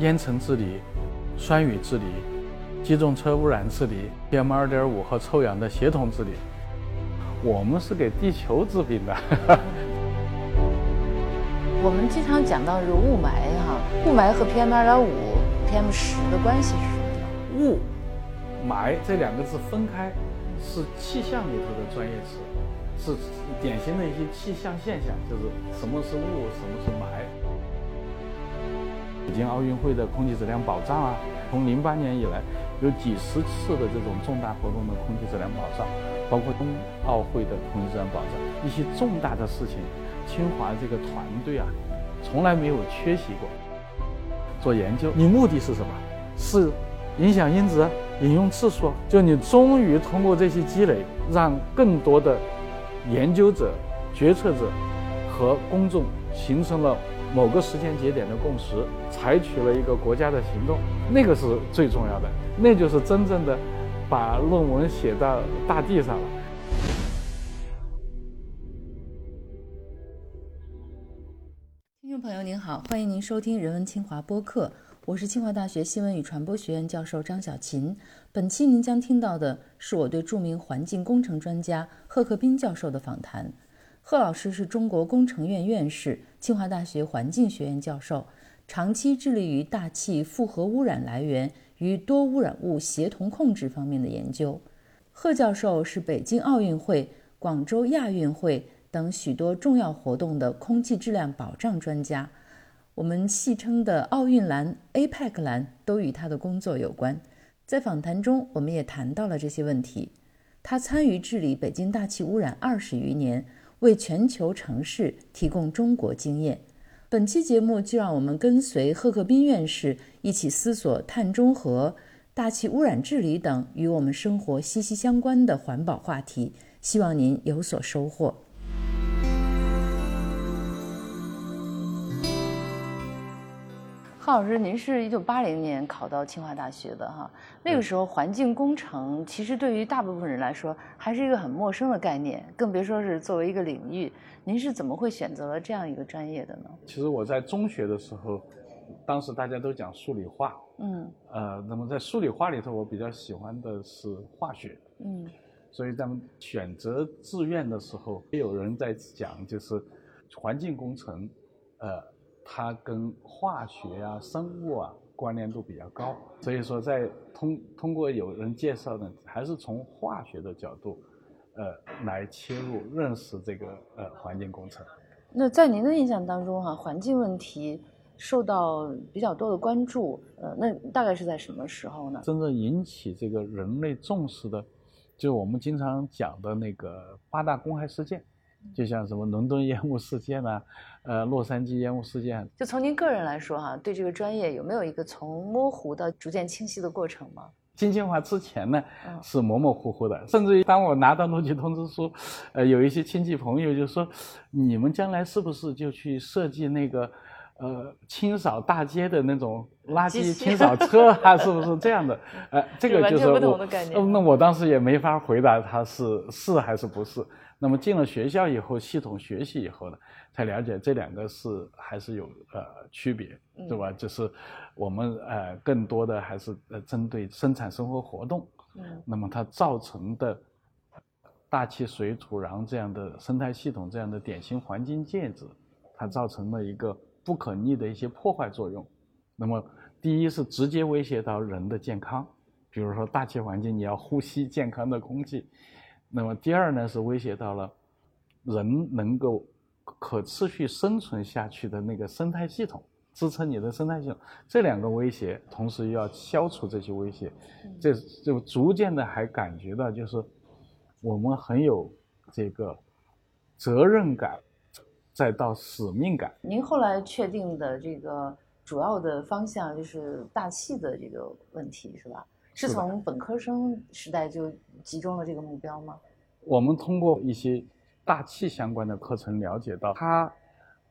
烟尘治理、酸雨治理、机动车污染治理、PM 二点五和臭氧的协同治理。我们是给地球治病的。我们经常讲到是雾霾哈，雾霾和 PM 二点五、PM 十的关系是什么？雾霾这两个字分开，是气象里头的专业词，是典型的一些气象现象，就是什么是雾，什么是霾。北京奥运会的空气质量保障啊，从零八年以来，有几十次的这种重大活动的空气质量保障，包括冬奥会的空气质量保障，一些重大的事情，清华这个团队啊，从来没有缺席过做研究。你目的是什么？是影响因子、引用次数，就你终于通过这些积累，让更多的研究者、决策者和公众形成了某个时间节点的共识，采取了一个国家的行动，那个是最重要的，那就是真正的把论文写到大地上了。听众朋友您好，欢迎您收听人文清华播客。我是清华大学新闻与传播学院教授张小琴。本期您将听到的是我对著名环境工程专家贺克斌教授的访谈。贺老师是中国工程院院士、清华大学环境学院教授，长期致力于大气复合污染来源与多污染物协同控制方面的研究。贺教授是北京奥运会、广州亚运会等许多重要活动的空气质量保障专家。我们戏称的奥运蓝、APEC 蓝都与他的工作有关。在访谈中，我们也谈到了这些问题。他参与治理北京大气污染二十余年，为全球城市提供中国经验。本期节目就让我们跟随贺克斌院士一起思索碳中和、大气污染治理等与我们生活息息相关的环保话题。希望您有所收获。贺老师，您是一九八零年考到清华大学的哈，那个时候环境工程其实对于大部分人来说还是一个很陌生的概念，更别说是作为一个领域。您是怎么会选择了这样一个专业的呢？其实我在中学的时候，当时大家都讲数理化，嗯呃，那么在数理化里头，我比较喜欢的是化学，嗯所以咱们选择志愿的时候，也有人在讲，就是环境工程，呃，它跟化学啊、生物啊关联度比较高，所以说在通通过有人介绍呢，还是从化学的角度，呃，来切入认识这个呃环境工程。那在您的印象当中哈、环境问题受到比较多的关注，呃，那大概是在什么时候呢？真正引起这个人类重视的，就是我们经常讲的那个八大公害事件，就像什么伦敦烟雾事件呐、呃，洛杉矶烟雾事件，就从您个人来说哈、对这个专业有没有一个从模糊到逐渐清晰的过程吗？进清华之前呢嗯是模模糊糊的，甚至于当我拿到录取通知书，呃，有一些亲戚朋友就说，你们将来是不是就去设计那个，呃，清扫大街的那种垃圾清扫车啊？是不是这样的？呃，这个就是我那我当时也没法回答他是是还是不是。那么进了学校以后，系统学习以后呢，才了解这两个是还是有呃区别，对吧？就是我们呃更多的还是呃针对生产生活活动，嗯那么它造成的大气、水、土壤这样的生态系统这样的典型环境介质，它造成了一个不可逆的一些破坏作用。那么第一是直接威胁到人的健康，比如说大气环境你要呼吸健康的空气。那么第二呢是威胁到了人能够可持续生存下去的那个生态系统，支撑你的生态系统。这两个威胁，同时又要消除这些威胁，这就逐渐的还感觉到就是我们很有这个责任感，再到使命感。您后来确定的这个主要的方向就是大气的这个问题是吧？是从本科生时代就集中了这个目标吗？我们通过一些大气相关的课程了解到，它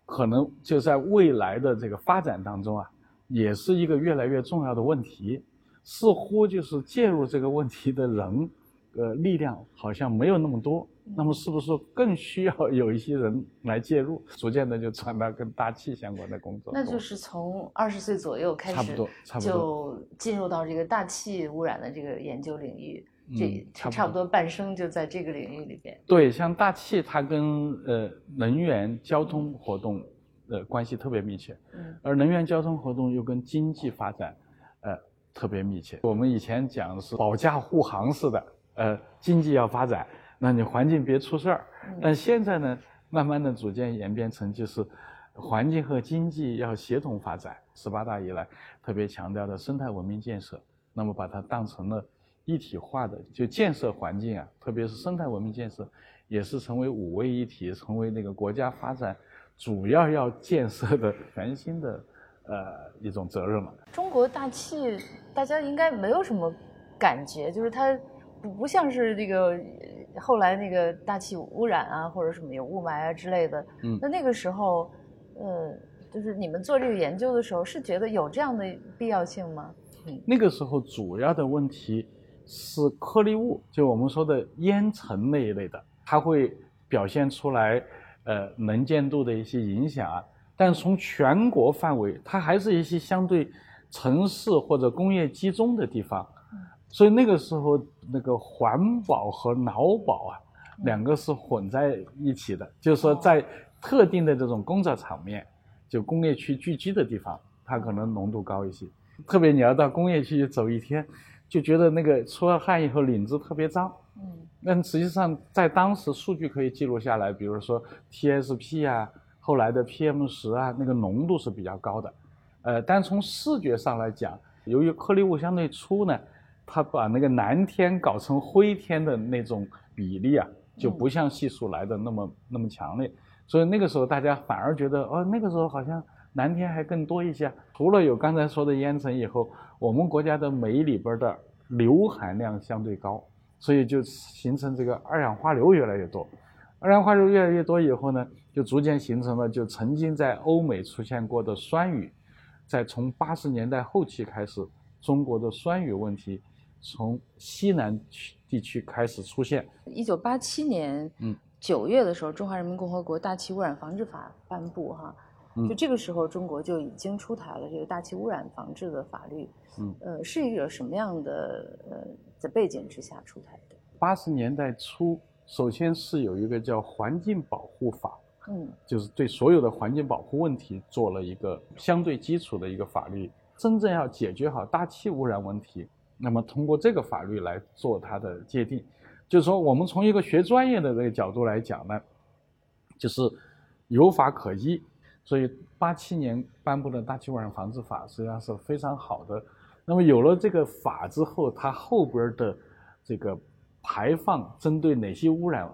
可能就在未来的这个发展当中啊，也是一个越来越重要的问题。似乎就是介入这个问题的人呃力量好像没有那么多，那么是不是更需要 有一些人来介入？逐渐的就转到跟大气相关的工作。那就是从二十岁左右开始，差不多，差不多就进入到这个大气污染的这个研究领域，这嗯差不多半生就在这个领域里边。对，像大气，它跟呃能源、交通活动呃关系特别密切，嗯而能源交通活动又跟经济发展呃特别密切。我们以前讲的是保驾护航似的，呃，经济要发展，那你环境别出事儿。但现在呢，慢慢的逐渐演变成就是环境和经济要协同发展。十八大以来特别强调的生态文明建设，那么把它当成了一体化的，就建设环境啊，特别是生态文明建设，也是成为五位一体，成为那个国家发展主要要建设的全新的呃一种责任了。中国大气，大家应该没有什么感觉，就是它不不像是这个呃后来那个大气污染啊，或者什么有雾霾啊之类的。嗯那那个时候，呃，就是你们做这个研究的时候，是觉得有这样的必要性吗？那个时候主要的问题是颗粒物，就我们说的烟尘那一类的，它会表现出来呃能见度的一些影响啊。但从全国范围，它还是一些相对城市或者工业集中的地方，所以那个时候那个环保和劳保啊，两个是混在一起的，就是说在特定的这种工作场面，就工业区聚集的地方，它可能浓度高一些。特别你要到工业区走一天，就觉得那个出了汗以后领子特别脏。嗯但实际上在当时数据可以记录下来，比如说 TSP 啊，后来的 PM 十啊，那个浓度是比较高的。呃，但从视觉上来讲，由于颗粒物相对粗呢，它把那个蓝天搞成灰天的那种比例啊，就不像系数来的那么那么强烈。所以那个时候大家反而觉得，哦，那个时候好像蓝天还更多一些。除了有刚才说的烟尘以后，我们国家的煤里边的硫含量相对高，所以就形成这个二氧化硫越来越多。二氧化硫越来越多以后呢，就逐渐形成了就曾经在欧美出现过的酸雨，在从八十年代后期开始，中国的酸雨问题从西南区地区开始出现。一九八七年，嗯，九月的时候，《中华人民共和国大气污染防治法》颁布，哈，嗯就这个时候，中国就已经出台了这个大气污染防治的法律，嗯，呃，是一个什么样的呃的背景之下出台的？八十年代初，首先是有一个叫《环境保护法》，嗯就是对所有的环境保护问题做了一个相对基础的一个法律。真正要解决好大气污染问题，那么通过这个法律来做它的界定，就是说我们从一个学专业的这个角度来讲呢，就是有法可依。所以八七年颁布的大气污染防治法实际上是非常好的。那么有了这个法之后，它后边的这个排放针对哪些污染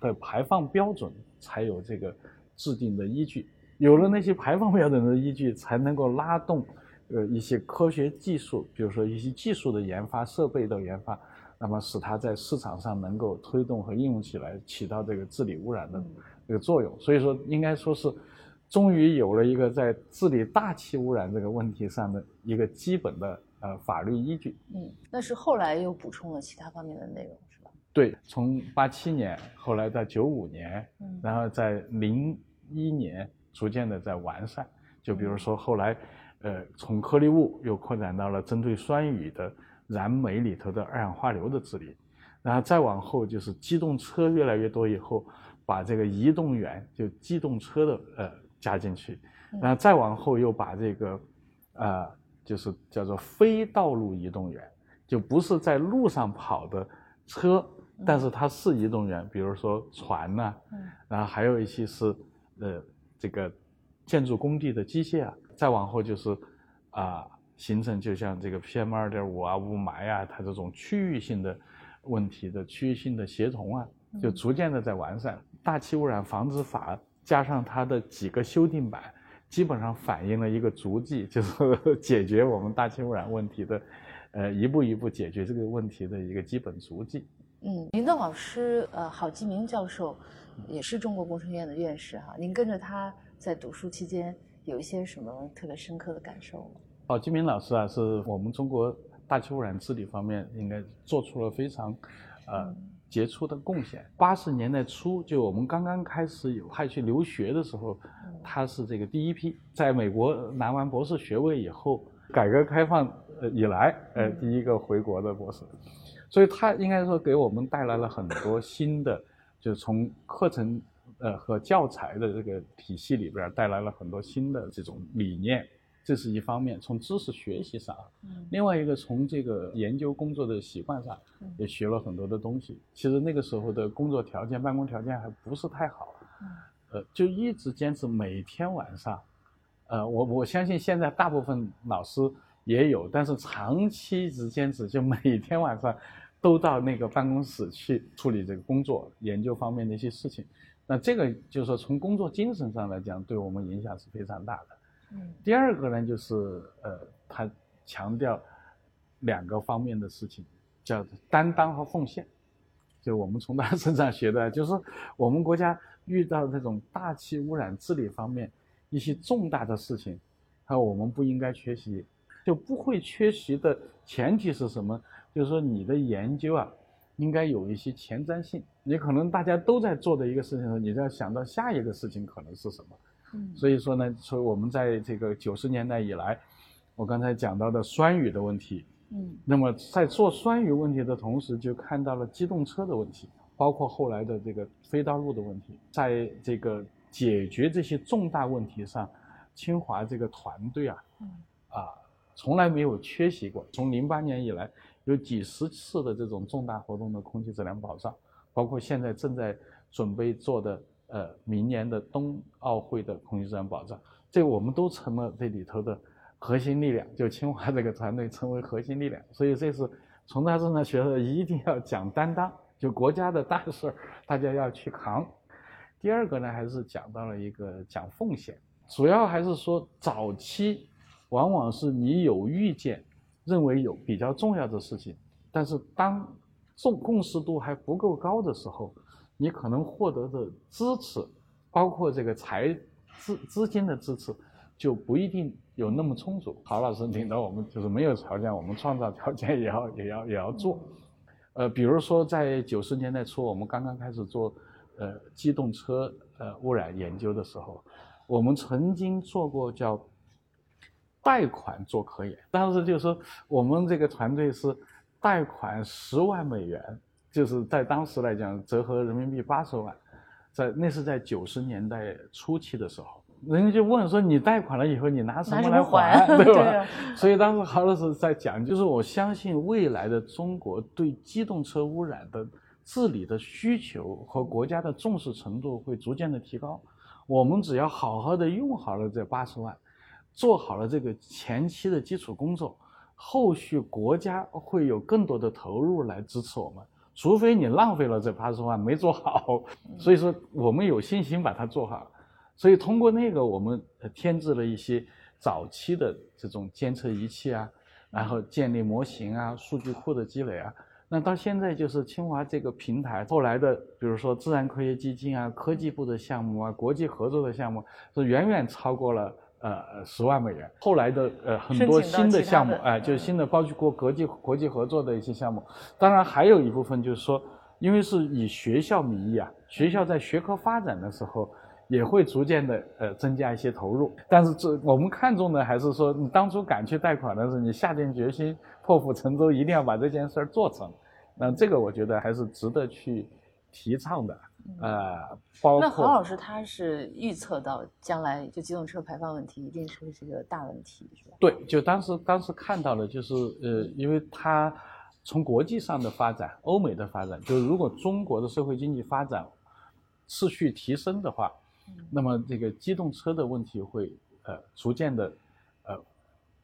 的排放标准才有这个制定的依据。有了那些排放标准的依据，才能够拉动呃一些科学技术，比如说一些技术的研发、设备的研发，那么使它在市场上能够推动和应用起来，起到这个治理污染的这个作用。所以说，应该说是终于有了一个在治理大气污染这个问题上的一个基本的呃法律依据。嗯，那是后来又补充了其他方面的内容，是吧？对，从八七年，后来到九五年，嗯然后在零一年逐渐的在完善。就比如说后来，呃，从颗粒物又扩展到了针对酸雨的燃煤里头的二氧化硫的治理，然后再往后就是机动车越来越多以后，把这个移动源就机动车的呃加进去，然后再往后又把这个，呃，就是叫做非道路移动源，就不是在路上跑的车，但是它是移动源，比如说船呐、嗯。然后还有一些是呃这个建筑工地的机械啊，再往后就是啊、形成就像这个 PM 二点五啊、雾霾啊，它这种区域性的问题的区域性的协同啊，就逐渐的在完善。大气污染防治法加上它的几个修订版，基本上反映了一个足迹，就是 解决我们大气污染问题的，呃，一步一步解决这个问题的一个基本足迹。嗯，您的老师呃郝继明教授也是中国工程院的院士哈，您跟着他在读书期间有一些什么特别深刻的感受吗？郝金明老师啊，是我们中国大气污染治理方面应该做出了非常呃杰出的贡献。八十年代初，就我们刚刚开始有派去留学的时候，他是这个第一批在美国拿完博士学位以后，改革开放呃以来呃第一个回国的博士，所以他应该说给我们带来了很多新的，就是从课程呃和教材的这个体系里边带来了很多新的这种理念。这是一方面，从知识学习上；另外一个从这个研究工作的习惯上，也学了很多的东西。其实那个时候的工作条件、办公条件还不是太好，呃，就一直坚持每天晚上，呃，我我相信现在大部分老师也有，但是长期一直坚持，就每天晚上都到那个办公室去处理这个工作、研究方面的一些事情。那这个就是说，从工作精神上来讲，对我们影响是非常大的。嗯第二个呢，就是呃，他强调两个方面的事情，叫担当和奉献。就我们从他身上学的，就是我们国家遇到这种大气污染治理方面一些重大的事情，有我们不应该缺席。就不会缺席的前提是什么？就是说你的研究啊，应该有一些前瞻性。你可能大家都在做的一个事情的时候，你就要想到下一个事情可能是什么。嗯所以说呢，所以我们在这个九十年代以来，我刚才讲到的酸雨的问题，嗯，那么在做酸雨问题的同时，就看到了机动车的问题，包括后来的这个非道路的问题，在这个解决这些重大问题上，清华这个团队啊，啊，从来没有缺席过。从零八年以来，有几十次的这种重大活动的空气质量保障，包括现在正在准备做的。呃，明年的冬奥会的空气质量保障，这我们都成了这里头的核心力量，就清华这个团队成为核心力量。所以这是从他身上学的，一定要讲担当，就国家的大事儿，大家要去扛。第二个呢，还是讲到了一个讲奉献，主要还是说早期往往是你有预见，认为有比较重要的事情，但是当重共识度还不够高的时候。你可能获得的支持，包括这个财资资金的支持，就不一定有那么充足。郝老师领导我们就是没有条件，我们创造条件也要也要也要做。呃，比如说在九十年代初，我们刚刚开始做呃机动车呃污染研究的时候，我们曾经做过叫贷款做科研，当时就说我们这个团队是贷款十万美元。就是在当时来讲，折合人民币八十万，在那是在九十年代初期的时候，人家就问说：“你贷款了以后，你拿什么来还？对吧？”所以当时郝老师在讲，就是我相信未来的中国对机动车污染的治理的需求和国家的重视程度会逐渐的提高。我们只要好好的用好了这八十万，做好了这个前期的基础工作，后续国家会有更多的投入来支持我们。除非你浪费了这八十万没做好，所以说我们有信心把它做好。所以通过那个，我们添置了一些早期的这种监测仪器啊，然后建立模型啊，数据库的积累啊。那到现在就是清华这个平台后来的，比如说自然科学基金啊、科技部的项目啊、国际合作的项目，是远远超过了。呃，十万美元。后来的呃很多新的项目，哎，就是新的包括国际国际合作的一些项目。当然还有一部分就是说，因为是以学校名义啊，学校在学科发展的时候也会逐渐的呃增加一些投入。但是这我们看重的还是说，你当初敢去贷款的时候，你下定决心破釜沉舟，一定要把这件事儿做成。那这个我觉得还是值得去提倡的。呃，包括那郝老师他是预测到将来就机动车排放问题一定是会是个大问题，是吧？对，就当时当时看到了，就是呃，因为他从国际上的发展、欧美的发展，就是如果中国的社会经济发展持续提升的话，那么这个机动车的问题会呃逐渐的呃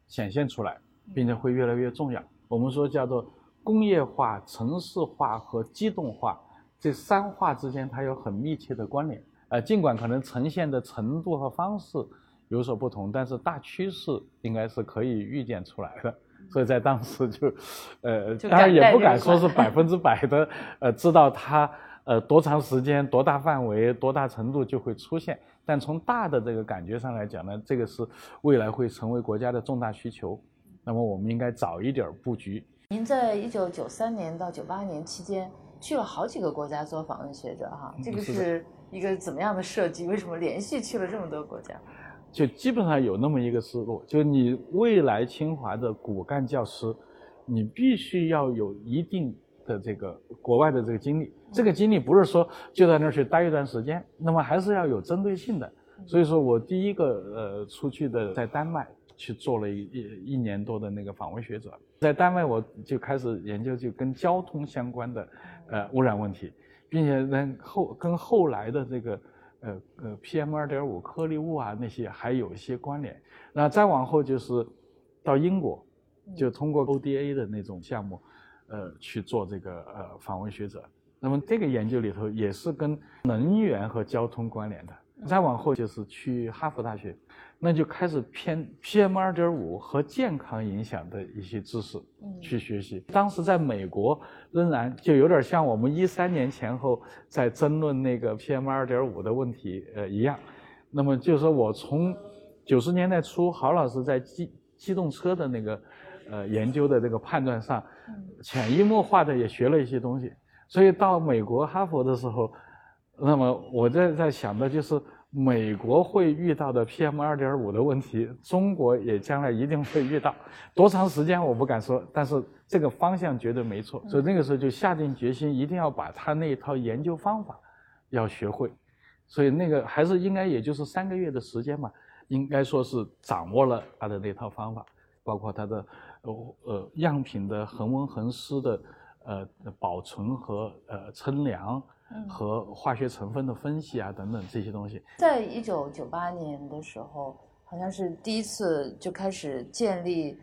显现出来，并且会越来越重要。我们说叫做工业化、城市化和机动化。这三化之间它有很密切的关联，呃，尽管可能呈现的程度和方式有所不同，但是大趋势应该是可以预见出来的。所以在当时就，呃，当然也不敢说是百分之百的，呃，知道它呃多长时间、多大范围、多大程度就会出现，但从大的这个感觉上来讲呢，这个是未来会成为国家的重大需求，那么我们应该早一点布局。您在一九九三年到九八年期间。去了好几个国家做访问学者哈，这个是一个怎么样的设计？为什么连续去了这么多国家？就基本上有那么一个思路，就你未来清华的骨干教师，你必须要有一定的这个国外的这个经历。这个经历不是说就在那儿去待一段时间，那么还是要有针对性的。所以说我第一个呃出去的在丹麦去做了一一一年多的那个访问学者，在丹麦我就开始研究就跟交通相关的呃污染问题，并且呢后跟后来的这个呃呃 PM 二点五颗粒物啊那些还有一些关联。那再往后就是到英国，就通过 ODA 的那种项目，呃去做这个呃访问学者。那么这个研究里头也是跟能源和交通关联的。再往后就是去哈佛大学，那就开始偏 PM 二点五和健康影响的一些知识去学习。当时在美国仍然就有点像我们一三年前后在争论那个 PM 二点五的问题呃一样。那么就是说我从九十年代初，郝老师在机机动车的那个呃研究的这个判断上，潜移默化的也学了一些东西。所以到美国哈佛的时候。那么我在在想的就是，美国会遇到的 PM 二点五的问题，中国也将来一定会遇到。多长时间我不敢说，但是这个方向绝对没错。所以那个时候就下定决心，一定要把他那一套研究方法要学会。所以那个还是应该也就是三个月的时间嘛，应该说是掌握了他的那套方法，包括他的呃呃样品的恒温恒湿的呃保存和呃称量。和化学成分的分析啊，等等这些东西，在一九九八年的时候，好像是第一次就开始建立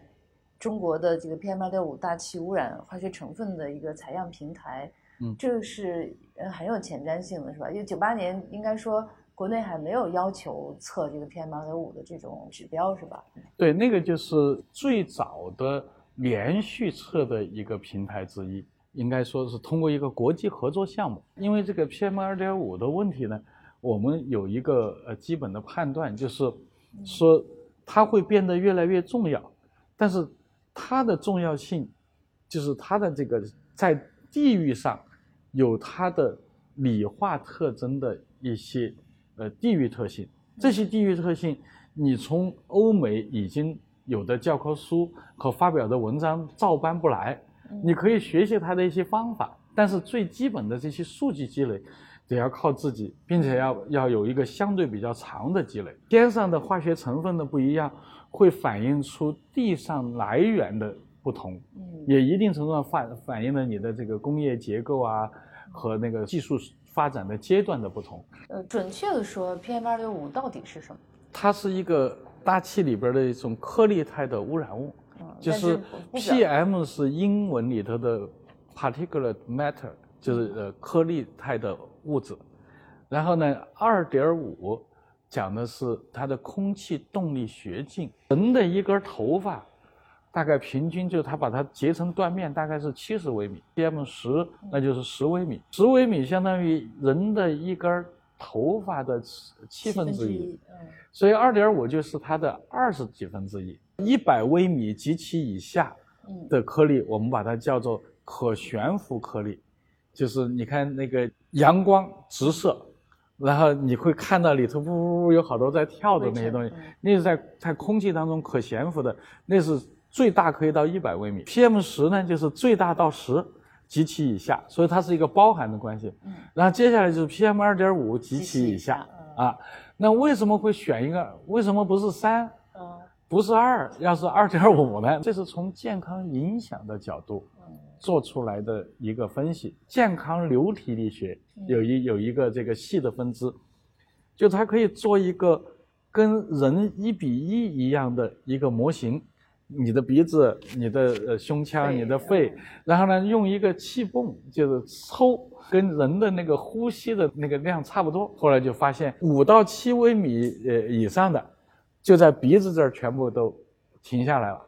中国的这个 PM 二点五大气污染化学成分的一个采样平台。嗯，这个是呃很有前瞻性的，是吧？因为九八年应该说国内还没有要求测这个 PM 二点五的这种指标，是吧？对，那个就是最早的连续测的一个平台之一。应该说是通过一个国际合作项目，因为这个 PM 二点五的问题呢，我们有一个呃基本的判断，就是说它会变得越来越重要，但是它的重要性，就是它的这个在地域上有它的理化特征的一些呃地域特性，这些地域特性你从欧美已经有的教科书和发表的文章照搬不来。你可以学习它的一些方法，但是最基本的这些数据积累，得要靠自己，并且要要有一个相对比较长的积累。天上的化学成分的不一样，会反映出地上来源的不同，也一定程度上反反映了你的这个工业结构啊和那个技术发展的阶段的不同。呃，准确的说，PM 二点五到底是什么？它是一个大气里边的一种颗粒态的污染物。就是 PM 是英文里头的 particulate matter，就是呃颗粒态的物质。然后呢，二点五讲的是它的空气动力学径。人的一根头发，大概平均就它把它截成断面，大概是七十微米。PM 十那就是十微米，十微米相当于人的一根头发的七分之一。所以二点五就是它的二十几分之一。一百微米及其以下的颗粒，我们把它叫做可悬浮颗粒，就是你看那个阳光直射，然后你会看到里头呜呜呜有好多在跳的那些东西，那是在在空气当中可悬浮的，那是最大可以到一百微米。PM 十呢，就是最大到十及其以下，所以它是一个包含的关系。然后接下来就是 PM 二点五及其以下啊，那为什么会选一个？为什么不是三？不是二，要是二点五呢？这是从健康影响的角度做出来的一个分析。健康流体力学有一有一个这个细的分支，就它可以做一个跟人一比一一样的一个模型。你的鼻子、你的呃胸腔、你的肺，然后呢，用一个气泵就是抽，跟人的那个呼吸的那个量差不多。后来就发现五到七微米呃以上的。就在鼻子这儿全部都停下来了，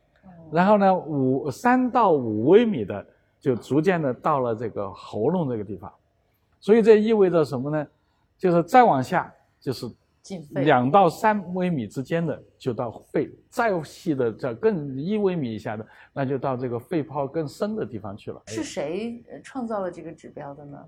然后呢，五三到五微米的就逐渐的到了这个喉咙这个地方，所以这意味着什么呢？就是再往下就是两到三微米之间的就到肺，再细的这更一微米以下的，那就到这个肺泡更深的地方去了。是谁呃创造了这个指标的呢？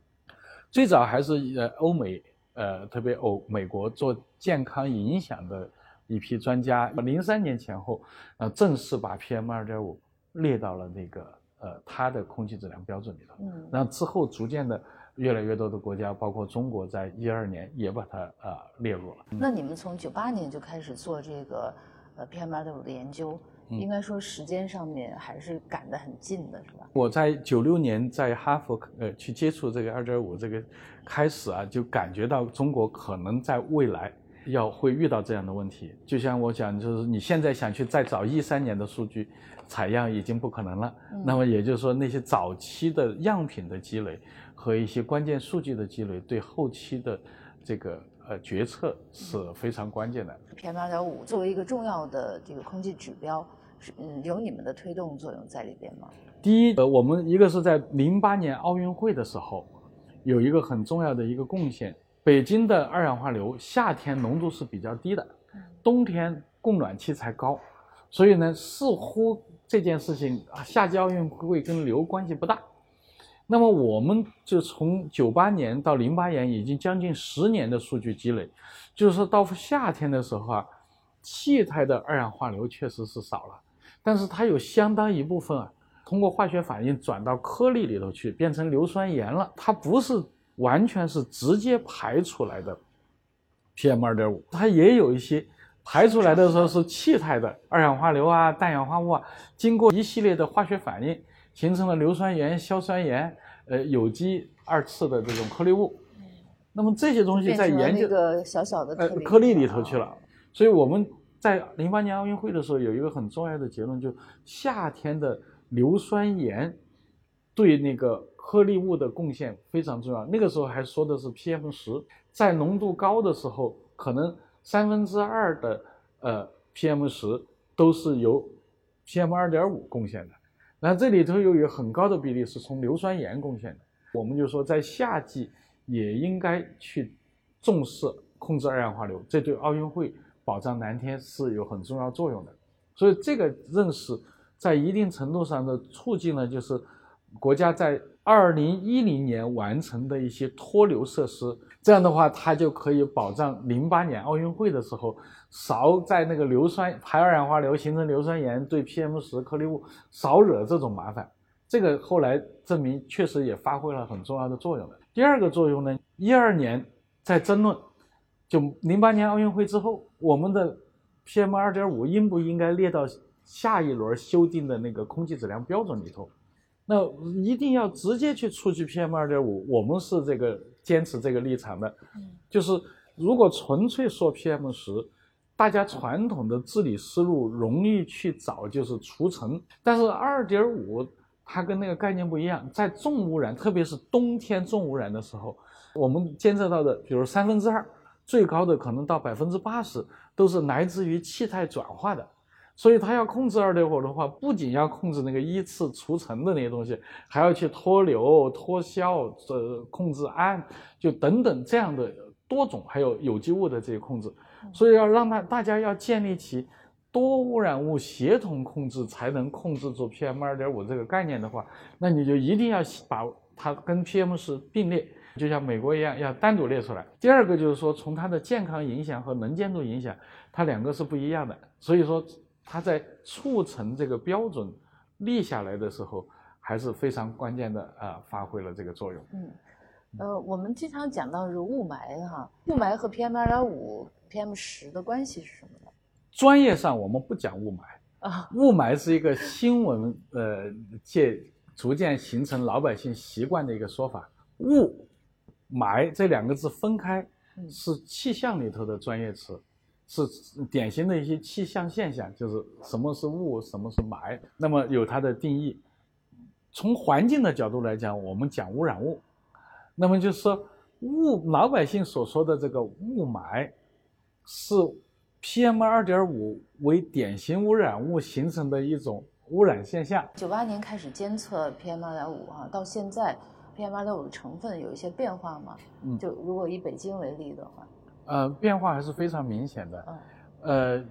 最早还是呃欧美，呃特别欧美国做健康影响的一批专家，零三年前后，呃正式把 PM 二点五列到了那个呃它的空气质量标准里头。嗯那之后逐渐的，越来越多的国家，包括中国，在一二年也把它呃列入了。那你们从九八年就开始做这个呃 PM 二点五的研究，嗯应该说时间上面还是赶得很近的，是吧？我在九六年在哈佛呃去接触这个二点五这个开始啊，就感觉到中国可能在未来要会遇到这样的问题。就像我讲，就是你现在想去再找一三年的数据采样已经不可能了。嗯那么也就是说，那些早期的样品的积累和一些关键数据的积累，对后期的这个呃决策是非常关键的。PM 二点五作为一个重要的这个空气指标，是嗯有你们的推动作用在里边吗？第一，呃，我们一个是在零八年奥运会的时候，有一个很重要的一个贡献，北京的二氧化硫夏天浓度是比较低的，冬天供暖气才高，所以呢，似乎这件事情啊，夏季奥运会跟硫关系不大。那么我们就从九八年到零八年，已经将近十年的数据积累，就是说到夏天的时候啊，气态的二氧化硫确实是少了，但是它有相当一部分啊，通过化学反应转到颗粒里头去，变成硫酸盐了。它不是完全是直接排出来的 PM 二点五，它也有一些排出来的时候是气态的二氧化硫啊、氮氧化物啊，经过一系列的化学反应，形成了硫酸盐、硝酸盐、呃有机二次的这种颗粒物。那么这些东西在研究那个小小的呃颗粒颗粒里头去了啊。所以我们在零八年奥运会的时候有一个很重要的结论，就夏天的硫酸盐对那个颗粒物的贡献非常重要。那个时候还说的是 PM 十，在浓度高的时候，可能三分之二的呃 PM 十都是由 PM 二点五贡献的。那这里头又有很高的比例是从硫酸盐贡献的。我们就说在夏季也应该去重视控制二氧化硫，这对奥运会保障蓝天是有很重要作用的。所以这个认识在一定程度上的促进了，就是国家在二零一零年完成的一些脱硫设施。这样的话，它就可以保障零八年奥运会的时候少在那个硫酸排二氧化硫形成硫酸盐对 PM 十颗粒物少惹这种麻烦。这个后来证明确实也发挥了很重要的作用。第二个作用呢，一二年在争论，就零八年奥运会之后，我们的 PM 二点五应不应该列到下一轮修订的那个空气质量标准里头？那一定要直接去触及 PM 二点五，我们是这个坚持这个立场的。就是如果纯粹说 PM 十，大家传统的治理思路容易去找就是除尘，但是二点五它跟那个概念不一样，在重污染，特别是冬天重污染的时候，我们监测到的，比如三分之二，最高的可能到百分之八十，都是来自于气态转化的。所以它要控制二点五的话，不仅要控制那个依次除尘的那些东西，还要去脱硫、脱硝，呃，控制氨，就等等这样的多种，还有有机物的这些控制。所以要让它大家要建立起多污染物协同控制，才能控制住 PM 二点五这个概念的话，那你就一定要把它跟 PM 十并列，就像美国一样，要单独列出来。第二个就是说，从它的健康影响和能见度影响，它两个是不一样的。所以说，它在促成这个标准立下来的时候，还是非常关键的啊、呃发挥了这个作用。嗯，呃，我们经常讲到是雾霾哈，雾霾和 PM 二点五、PM 十的关系是什么呢？专业上我们不讲雾霾，啊，雾霾是一个新闻呃界逐渐形成老百姓习惯的一个说法。雾霾这两个字分开嗯是气象里头的专业词，是典型的一些气象现象，就是什么是雾，什么是霾，那么有它的定义。从环境的角度来讲，我们讲污染物，那么就是说雾老百姓所说的这个雾霾是 PM 二点五为典型污染物形成的一种污染现象。九八年开始监测 PM 二点五哈，到现在 PM 二点五的成分有一些变化吗？嗯就如果以北京为例的话，呃，变化还是非常明显的。嗯呃，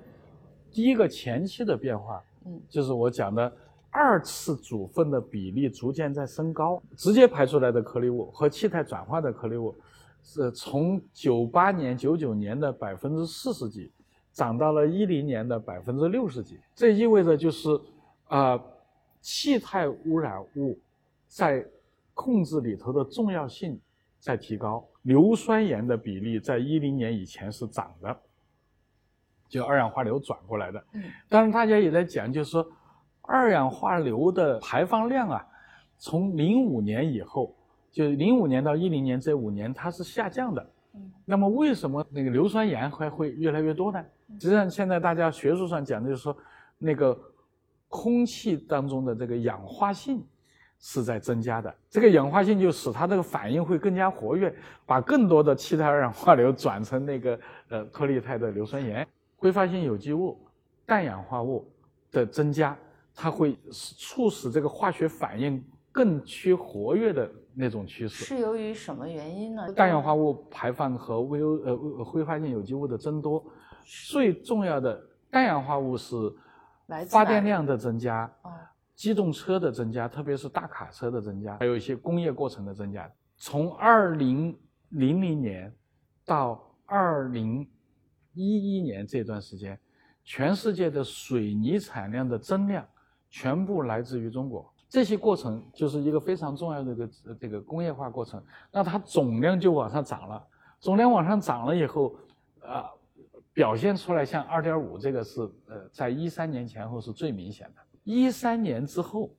第一个前期的变化，嗯就是我讲的二次组分的比例逐渐在升高，直接排出来的颗粒物和气态转化的颗粒物，是从九八年、九九年的百分之四十几，涨到了一零年的百分之六十几。这意味着就是，啊、气态污染物在控制里头的重要性在提高，硫酸盐的比例在一零年以前是涨的，就二氧化硫转过来的。嗯当然，大家也在讲，就是说，二氧化硫的排放量啊，从零五年以后，就零五年到一零年这五年，它是下降的。嗯那么为什么那个硫酸盐还会越来越多呢？实际上，现在大家学术上讲的就是说，那个空气当中的这个氧化性是在增加的。这个氧化性就使它这个反应会更加活跃，把更多的气态二氧化硫 转成那个呃颗粒态的硫酸盐。挥发性有机物、氮氧化物的增加，它会使促使这个化学反应更趋活跃的那种趋势。是由于什么原因呢？氮氧化物排放和微欧呃呃挥发性有机物的增多，最重要的氮氧化物是来自发电量的增加、哦机动车的增加，特别是大卡车的增加，还有一些工业过程的增加。从二零零零年到二零一一年这段时间，全世界的水泥产量的增量全部来自于中国。这些过程就是一个非常重要的一个这个工业化过程，那它总量就往上涨了，总量往上涨了以后，啊、表现出来像二点五这个是呃在一三年前后是最明显的。一三年之后，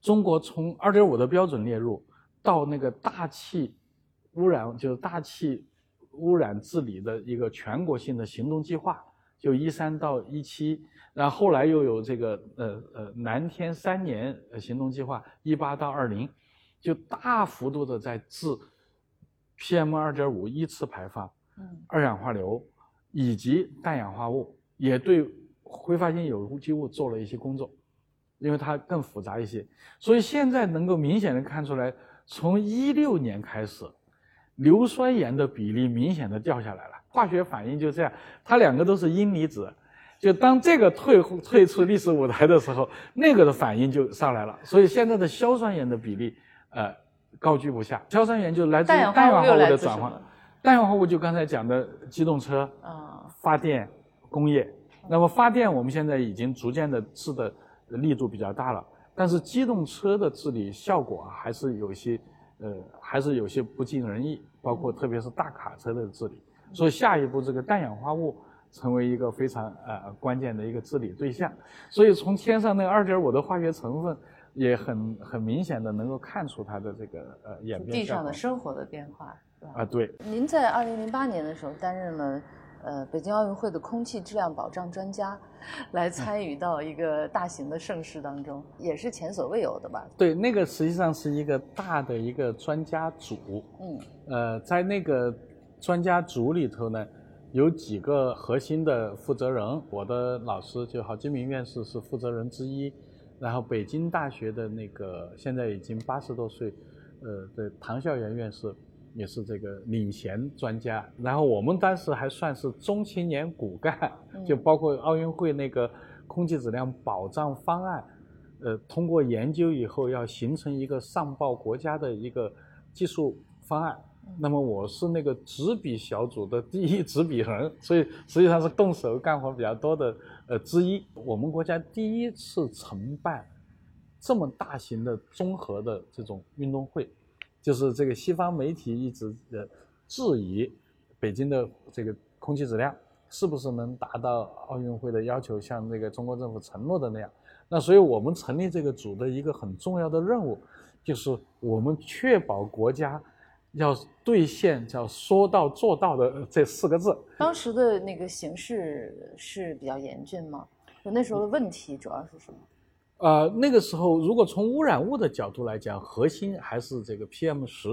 中国从二点五的标准列入到那个大气污染，就是大气污染治理的一个全国性的行动计划，就一三到一七，然后后来又有这个呃呃蓝天三年呃行动计划一八到二零，就大幅度的在治 PM 二点五一次排放、嗯。二氧化硫以及氮氧化物，也对挥发性有机物做了一些工作，因为它更复杂一些，所以现在能够明显的看出来，从一六年开始，硫酸盐的比例明显的掉下来了。化学反应就这样，它两个都是阴离子，就当这个退退出历史舞台的时候，那个的反应就上来了。所以现在的硝酸盐的比例，呃，高居不下。硝酸盐就来自于氮氧化物的转换自什么，氮氧化物就刚才讲的机动车、啊发电、工业。那么发电我们现在已经逐渐的治的力度比较大了，但是机动车的治理效果啊还是有些呃还是有些不尽人意，包括特别是大卡车的治理。所以下一步这个氮氧化物成为一个非常呃关键的一个治理对象。所以从天上那二点五的化学成分也很很明显的能够看出它的这个呃演变地上的生活的变化，是吧？啊对。您在二零零八年的时候担任了呃北京奥运会的空气质量保障专家，来参与到一个大型的盛事当中，也是前所未有的吧？对，那个实际上是一个大的一个专家组，嗯呃，在那个专家组里头呢，有几个核心的负责人，我的老师就郝金明院士是负责人之一，然后北京大学的那个现在已经八十多岁，呃的唐孝元院士也是这个领衔专家，然后我们当时还算是中青年骨干，就包括奥运会那个空气质量保障方案。呃，通过研究以后，要形成一个上报国家的一个技术方案。那么我是那个执笔小组的第一执笔人，所以实际上是动手干活比较多的呃之一。我们国家第一次承办这么大型的综合的这种运动会，就是这个西方媒体一直呃质疑北京的这个空气质量是不是能达到奥运会的要求，像那个中国政府承诺的那样。那所以我们成立这个组的一个很重要的任务，就是我们确保国家要兑现叫说到做到的这四个字。当时的那个形势是比较严峻吗？就那时候的问题主要是什么？呃，那个时候如果从污染物的角度来讲，核心还是这个 PM 十，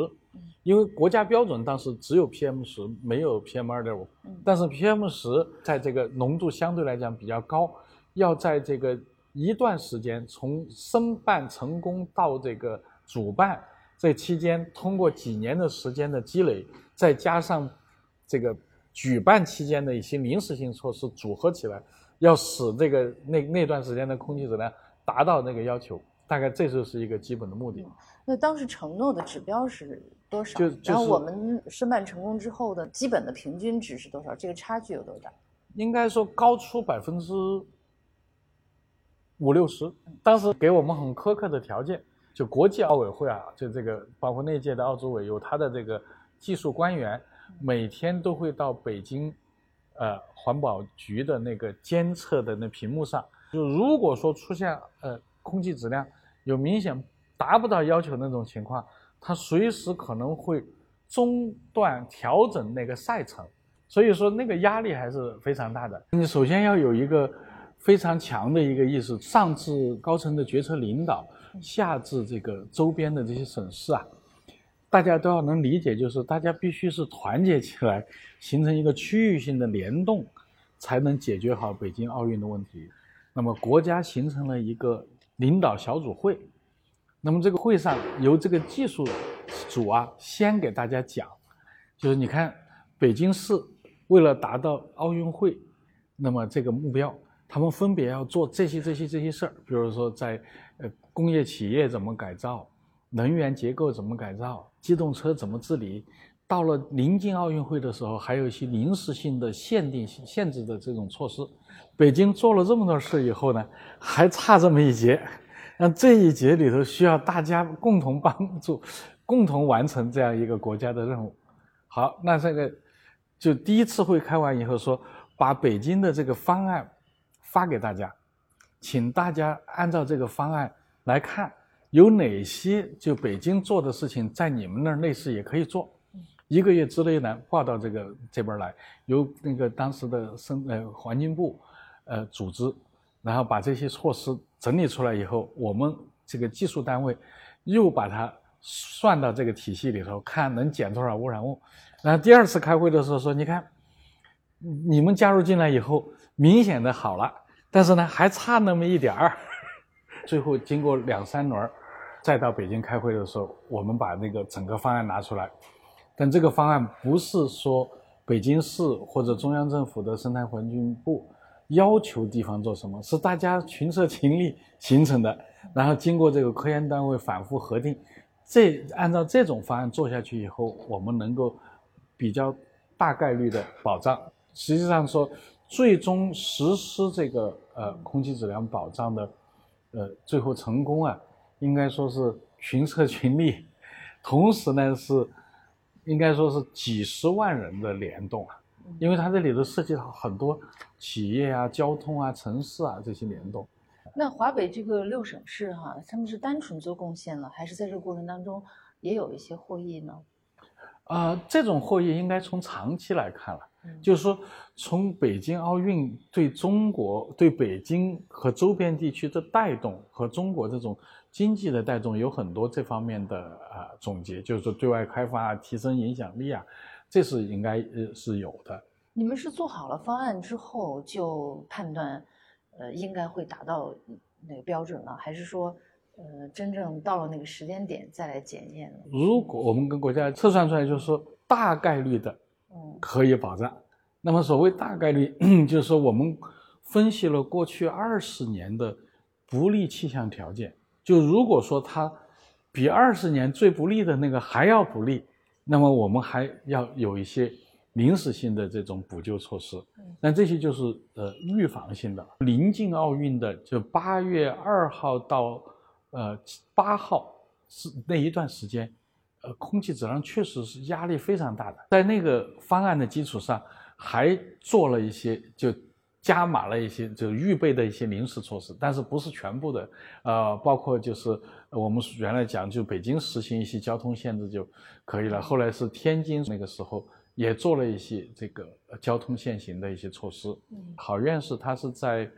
因为国家标准当时只有 PM 十，没有 PM 二点五嗯，但是 PM 十在这个浓度相对来讲比较高，要在这个一段时间从申办成功到这个主办这期间，通过几年的时间的积累，再加上这个举办期间的一些临时性措施组合起来，要使这个那那段时间的空气质量达到那个要求。大概这就是一个基本的目的。那当时承诺的指标是多少？就就是然后我们申办成功之后的基本的平均值是多少？这个差距有多大？应该说高出百分之五六十。当时给我们很苛刻的条件，就国际奥委会啊，就这个包括那届的奥组委有他的这个技术官员，每天都会到北京，呃，环保局的那个监测的那屏幕上，就如果说出现呃空气质量有明显达不到要求那种情况，它随时可能会中断调整那个赛程。所以说那个压力还是非常大的。你首先要有一个非常强的一个意识，上至高层的决策领导，下至这个周边的这些省市啊，大家都要能理解，就是大家必须是团结起来，形成一个区域性的联动，才能解决好北京奥运的问题。那么国家形成了一个领导小组会，那么这个会上由这个技术组啊先给大家讲，就是你看北京市。为了达到奥运会，那么这个目标，他们分别要做这些、这些、这些事儿。比如说，在呃工业企业怎么改造，能源结构怎么改造，机动车怎么治理。到了临近奥运会的时候，还有一些临时性的限定性、限制的这种措施。北京做了这么多事以后呢，还差这么一节。那这一节里头需要大家共同帮助，共同完成这样一个国家的任务。好，那这个。就第一次会开完以后说，把北京的这个方案发给大家，请大家按照这个方案来看，有哪些就北京做的事情，在你们那儿类似也可以做。一个月之内呢，报到这个这边来，由那个当时的生呃环境部呃组织，然后把这些措施整理出来以后，我们这个技术单位又把它算到这个体系里头，看能减多少污染物。然后第二次开会的时候说：“你看，你们加入进来以后，明显的好了，但是呢，还差那么一点儿。最后经过两三轮，再到北京开会的时候，我们把那个整个方案拿出来。但这个方案不是说北京市或者中央政府的生态环境部要求地方做什么，是大家群策群力形成的。然后经过这个科研单位反复核定，这按照这种方案做下去以后，我们能够。”比较大概率的保障，实际上说，最终实施这个呃空气质量保障的，呃最后成功啊，应该说是群策群力，同时呢是，应该说是几十万人的联动啊，因为它这里头涉及到很多企业啊、交通啊、城市啊这些联动。那华北这个六省市哈，他们是单纯做贡献了，还是在这个过程当中也有一些获益呢？啊，这种获益应该从长期来看了，就是说，从北京奥运对中国、对北京和周边地区的带动和中国这种经济的带动，有很多这方面的啊总结，就是说对外开发、提升影响力啊，这是应该呃是有的。你们是做好了方案之后就判断，呃，应该会达到那个标准了，还是说？呃，真正到了那个时间点再来检验。如果我们跟国家测算出来，就是说大概率的，嗯，可以保障。那么所谓大概率，就是说我们分析了过去二十年的不利气象条件，就如果说它比二十年最不利的那个还要不利，那么我们还要有一些临时性的这种补救措施。那这些就是呃预防性的。临近奥运的，就八月二号到。呃，八号是那一段时间，呃，空气质量确实是压力非常大的。在那个方案的基础上，还做了一些，就加码了一些，就预备的一些临时措施，但是不是全部的。呃，包括就是我们原来讲，就北京实行一些交通限制就可以了。后来是天津那个时候也做了一些这个交通限行的一些措施。好院士他是在。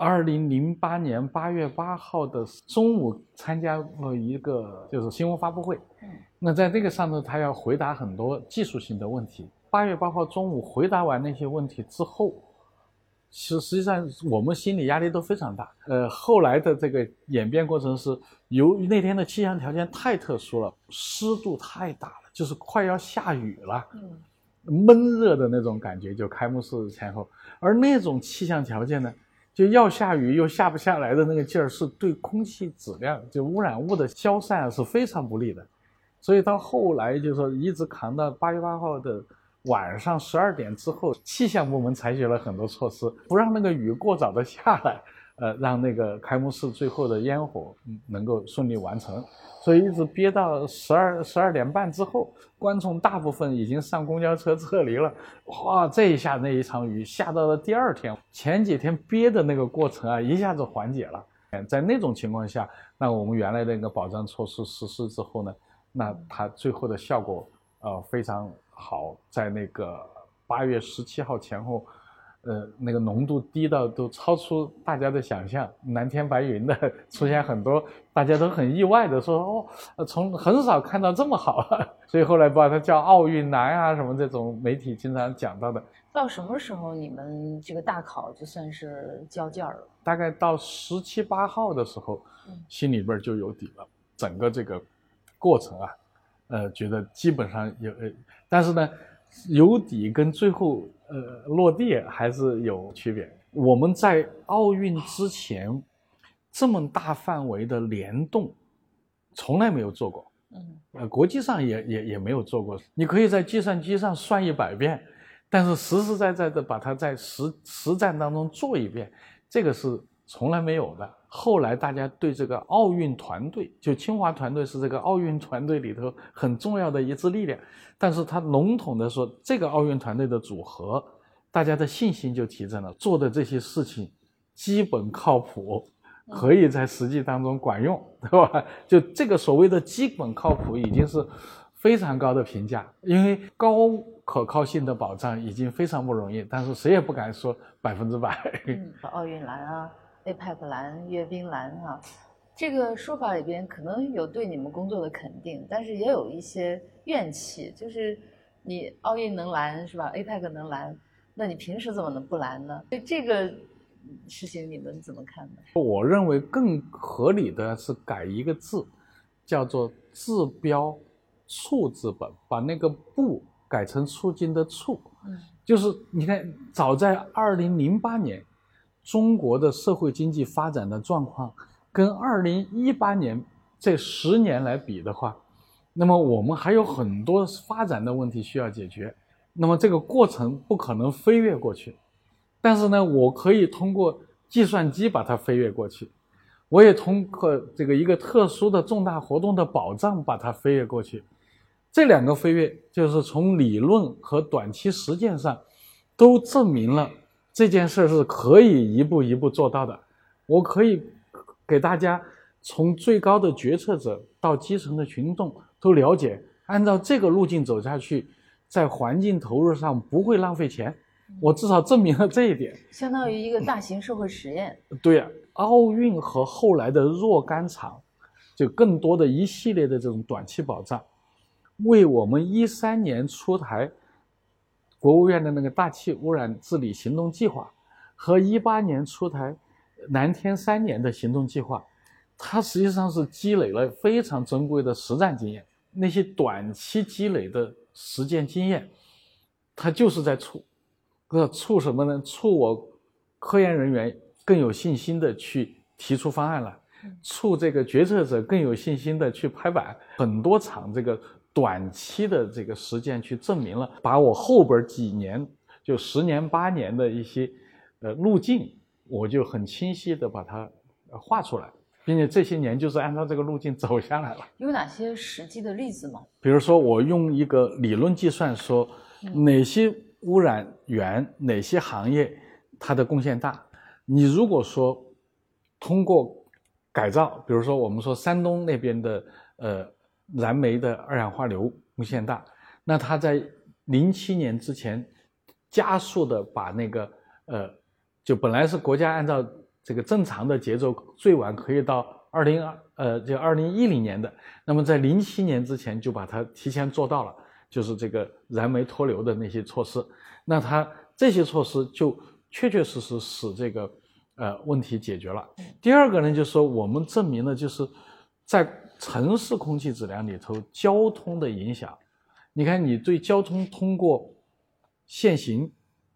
二零零八年八月八号的中午，参加了一个就是新闻发布会。嗯，那在这个上头，他要回答很多技术性的问题。八月八号中午回答完那些问题之后，实实际上我们心理压力都非常大。呃，后来的这个演变过程是，由于那天的气象条件太特殊了，湿度太大了，就是快要下雨了。嗯，闷热的那种感觉，就开幕式前后，而那种气象条件呢，就要下雨又下不下来的那个劲儿，是对空气质量就污染物的消散是非常不利的。所以到后来就是说一直扛到八月八号的晚上十二点之后，气象部门采取了很多措施，不让那个雨过早的下来，呃，让那个开幕式最后的烟火能够顺利完成。所以一直憋到十二十二点半之后，观众大部分已经上公交车撤离了。哇，这一下那一场雨下到了第二天，前几天憋的那个过程啊，一下子缓解了。在那种情况下，那我们原来的那个保障措施实施之后呢，那它最后的效果呃非常好，在那个八月十七号前后。呃，那个浓度低到都超出大家的想象，蓝天白云的 出现很多，大家都很意外的说哦，从很少看到这么好，所以后来把它叫奥运蓝啊什么这种媒体经常讲到的。到什么时候你们这个大考就算是交件了？大概到十七八号的时候，心里边就有底了。整个这个过程啊，呃，觉得基本上有，呃，但是呢。有底跟最后呃落地还是有区别。我们在奥运之前这么大范围的联动，从来没有做过。嗯，呃，国际上也也也没有做过。你可以在计算机上算一百遍，但是实实在在的把它在实实战当中做一遍，这个是从来没有的。后来大家对这个奥运团队，就清华团队是这个奥运团队里头很重要的一支力量，但是他笼统的说，这个奥运团队的组合，大家的信心就提升了，做的这些事情基本靠谱，可以在实际当中管用，对吧？就这个所谓的基本靠谱，已经是非常高的评价，因为高可靠性的保障已经非常不容易，但是谁也不敢说百分之百。嗯，奥运 APEC 蓝、阅兵蓝哈，这个说法里边可能有对你们工作的肯定，但是也有一些怨气，就是你奥运能蓝是吧？APEC 能蓝，那你平时怎么能不蓝呢？对这个事情你们怎么看呢？我认为更合理的是改一个字，叫做“治标促”治本，把那个“不”改成促进的“促”。嗯，就是你看，早在二零零八年。中国的社会经济发展的状况，跟二零一八年这十年来比的话，那么我们还有很多发展的问题需要解决。那么这个过程不可能飞跃过去，但是呢，我可以通过计算机把它飞跃过去，我也通过这个一个特殊的重大活动的保障把它飞跃过去。这两个飞跃，就是从理论和短期实践上，都证明了。这件事是可以一步一步做到的，我可以给大家从最高的决策者到基层的群众都了解，按照这个路径走下去，在环境投入上不会浪费钱。我至少证明了这一点，相当于一个大型社会实验。对呀，奥运和后来的若干场，就更多的一系列的这种短期保障，为我们一三年出台。国务院的那个大气污染治理行动计划和一八年出台蓝天三年的行动计划，它实际上是积累了非常珍贵的实战经验。那些短期积累的实践经验，它就是在促，呃，促什么呢？促我科研人员更有信心的去提出方案了，促这个决策者更有信心的去拍板。很多场这个。短期的这个实践去证明了，把我后边几年就十年八年的一些呃路径，我就很清晰的把它画出来，并且这些年就是按照这个路径走下来了。有哪些实际的例子吗？比如说，我用一个理论计算说，哪些污染源、哪些行业它的贡献大。你如果说通过改造，比如说我们说山东那边的呃。燃煤的二氧化硫贡献大，那他在零七年之前加速的把那个呃，就本来是国家按照这个正常的节奏，最晚可以到二零二呃就二零一零年的，那么在零七年之前就把它提前做到了，就是这个燃煤脱硫的那些措施，那它这些措施就确确实实使这个呃问题解决了。第二个呢，就是说我们证明了就是在。城市空气质量里头，交通的影响，你看，你对交通通过限行，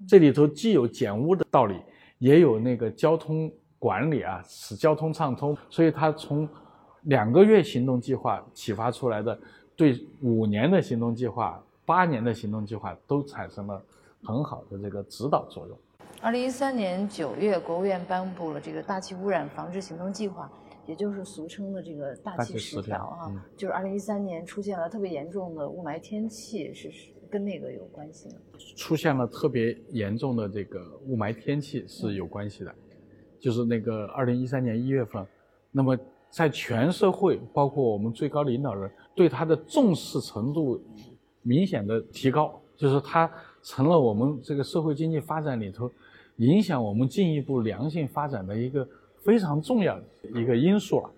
这里头既有减污的道理，也有那个交通管理啊，使交通畅通。所以他从两个月行动计划启发出来的，对五年的行动计划、八年的行动计划都产生了很好的这个指导作用。二零一三年九月，国务院颁布了这个大气污染防治行动计划，也就是俗称的这个大气失调啊。就是二零一三年出现了特别严重的雾霾天气，是跟那个有关系吗？出现了特别严重的这个雾霾天气是有关系的，就是那个二零一三年一月份，那么在全社会，包括我们最高领导人对它的重视程度明显的提高，就是它成了我们这个社会经济发展里头。影响我们进一步良性发展的一个非常重要的一个因素了，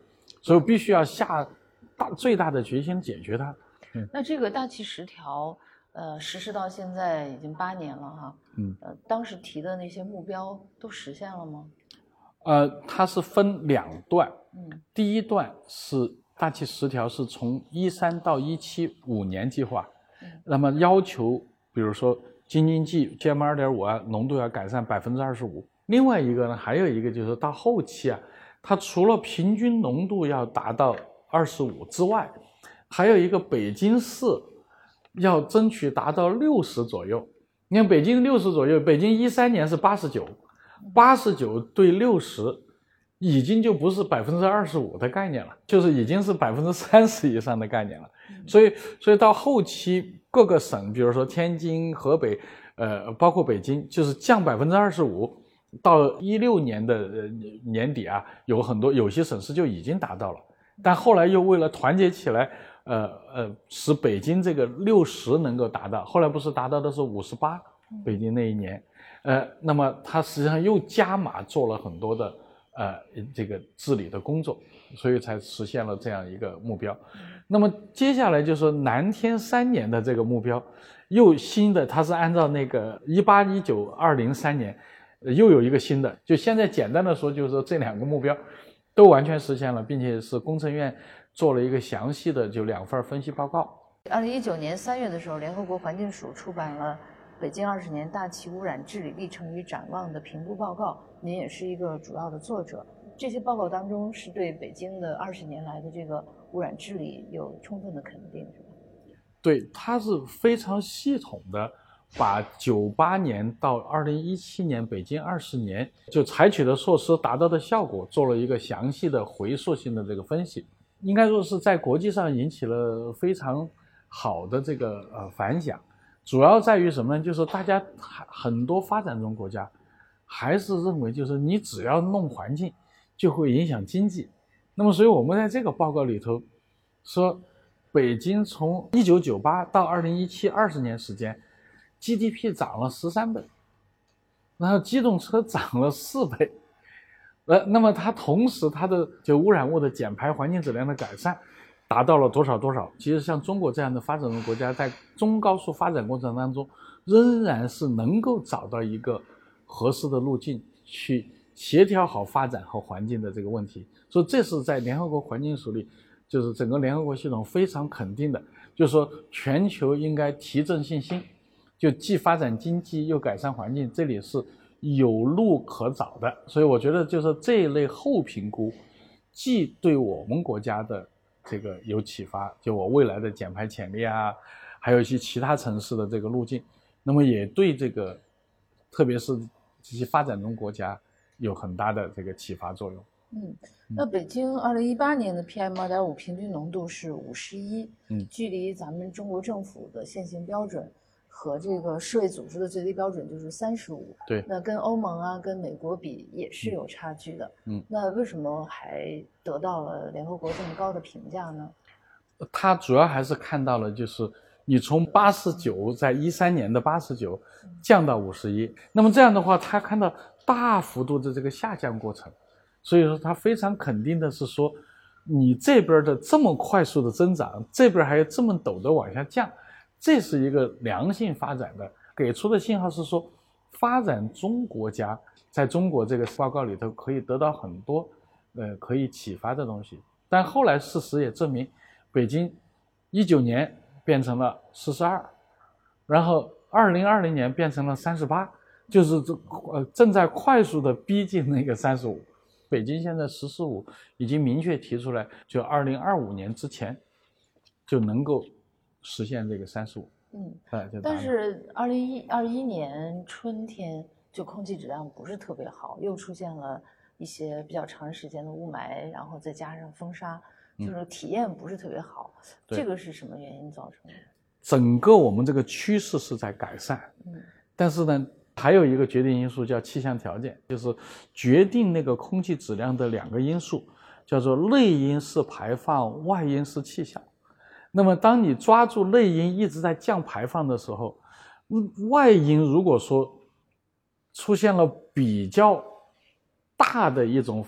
所以必须要下大最大的决心解决它。嗯，那这个大气十条，呃，实施到现在已经八年了哈。嗯，呃，当时提的那些目标都实现了吗？呃，它是分两段。嗯，第一段是大气十条是从一三到一七五年计划，那么要求，比如说。京津冀 PM 二点五啊，浓度要改善百分之二十五。另外一个呢，还有一个就是到后期啊，它除了平均浓度要达到二十五之外，还有一个北京市要争取达到六十左右。你看北京六十左右，北京一三年是八十九，八十九对六十，已经就不是百分之二十五的概念了，就是已经是百分之三十以上的概念了。所以，所以到后期。各个省，比如说天津、河北，呃，包括北京，就是降百分之二十五，到一六年的年底啊，有很多有些省市就已经达到了，但后来又为了团结起来，呃呃，使北京这个六十能够达到，后来不是达到的是五十八，北京那一年，呃，那么它实际上又加码做了很多的呃这个治理的工作，所以才实现了这样一个目标。那么接下来就是蓝天三年的这个目标，又新的，它是按照那个一八一九二零三年，又有一个新的。就现在简单的说，就是说这两个目标都完全实现了，并且是工程院做了一个详细的就两份分析报告。二零一九年三月的时候，联合国环境署出版了《北京二十年大气污染治理历程与展望》的评估报告，您也是一个主要的作者。这些报告当中是对北京的二十年来的这个。污染治理有充分的肯定，是吧？对，它是非常系统的，把九八年到二零一七年北京二十年就采取的措施达到的效果做了一个详细的回溯性的这个分析，应该说是在国际上引起了非常好的这个呃反响。主要在于什么呢？就是大家很多发展中国家还是认为，就是你只要弄环境，就会影响经济。那么，所以我们在这个报告里头说，北京从一九九八到二零一七二十年时间，GDP 涨了十三倍，然后机动车涨了四倍，呃，那么它同时它的就污染物的减排、环境质量的改善达到了多少多少？其实像中国这样的发展中国家，在中高速发展过程当中，仍然是能够找到一个合适的路径去。协调好发展和环境的这个问题，所以这是在联合国环境署里，就是整个联合国系统非常肯定的，就是说全球应该提振信心，就既发展经济又改善环境，这里是有路可找的。所以我觉得就是这一类后评估，既对我们国家的这个有启发，就我未来的减排潜力啊，还有一些其他城市的这个路径，那么也对这个，特别是这些发展中国家。有很大的这个启发作用。嗯，那北京二零一八年的 PM 二点五平均浓度是五十一，嗯，距离咱们中国政府的现行标准和这个世卫组织的最低标准就是三十五。对，那跟欧盟啊、跟美国比也是有差距的。嗯，那为什么还得到了联合国这么高的评价呢？他主要还是看到了，就是你从八十九，在一三年的八十九降到五十一，那么这样的话，他看到。大幅度的这个下降过程，所以说他非常肯定的是说，你这边的这么快速的增长，这边还有这么陡的往下降，这是一个良性发展的，给出的信号是说，发展中国家在中国这个报告里头可以得到很多，呃，可以启发的东西。但后来事实也证明，北京一九年变成了四十二，然后二零二零年变成了三十八，就是这呃正在快速的逼近那个三十五。北京现在“十四五”已经明确提出来，就二零二五年之前就能够实现这个三十五。嗯，哎，但是二零一二一年春天就空气质量不是特别好，又出现了一些比较长时间的雾霾，然后再加上风沙，就是体验不是特别好。这个是什么原因造成的？整个我们这个趋势是在改善，嗯，但是呢。还有一个决定因素叫气象条件，就是决定那个空气质量的两个因素，叫做内因是排放，外因是气象。那么，当你抓住内因一直在降排放的时候，外因如果说出现了比较大的一种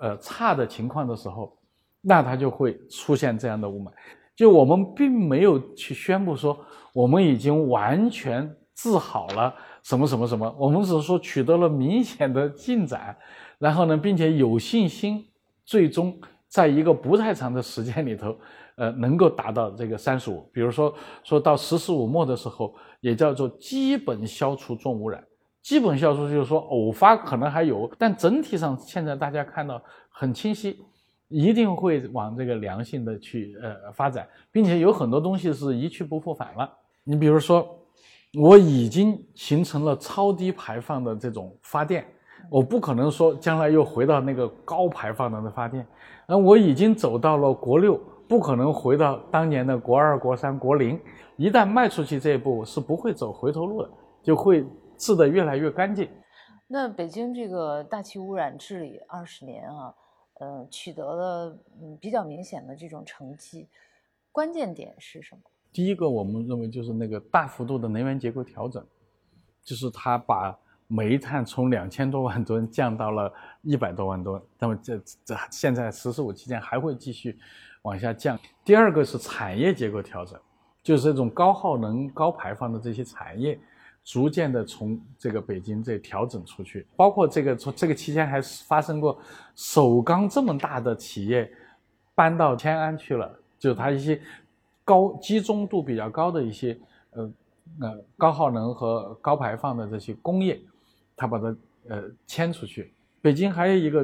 呃差的情况的时候，那它就会出现这样的雾霾。就我们并没有去宣布说我们已经完全治好了。什么什么什么？我们只是说取得了明显的进展，然后呢，并且有信心，最终在一个不太长的时间里头，呃，能够达到这个三十五。比如说，说到十四五末的时候，也叫做基本消除重污染。基本消除就是说偶发可能还有，但整体上现在大家看到很清晰，一定会往这个良性的去呃发展，并且有很多东西是一去不复返了。你比如说。我已经形成了超低排放的这种发电，我不可能说将来又回到那个高排放的那发电。那我已经走到了国六，不可能回到当年的国二、国三、国零。一旦迈出去这一步，是不会走回头路的，就会治得越来越干净。那北京这个大气污染治理二十年啊，呃，取得了嗯比较明显的这种成绩，关键点是什么？第一个，我们认为就是那个大幅度的能源结构调整，就是它把煤炭从两千多万吨降到了一百多万吨，那么这这现在“十四五”期间还会继续往下降。第二个是产业结构调整，就是这种高耗能、高排放的这些产业，逐渐的从这个北京这调整出去。包括这个从这个期间还发生过首钢这么大的企业搬到天安去了，就是它一些。高集中度比较高的一些，呃，呃高耗能和高排放的这些工业，它把它呃迁出去。北京还有一个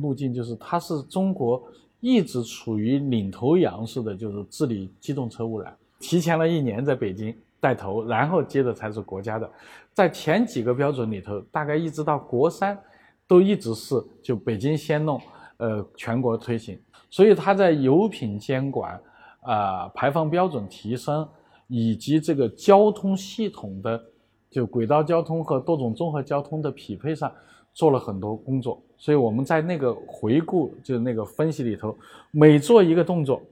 路径，就是它是中国一直处于领头羊式的，就是治理机动车污染，提前了一年在北京带头，然后接着才是国家的。在前几个标准里头，大概一直到国三，都一直是就北京先弄，呃，全国推行。所以它在油品监管。啊，排放标准提升，以及这个交通系统的就轨道交通和多种综合交通的匹配上做了很多工作。所以我们在那个回顾，就是那个分析里头，每做一个动作，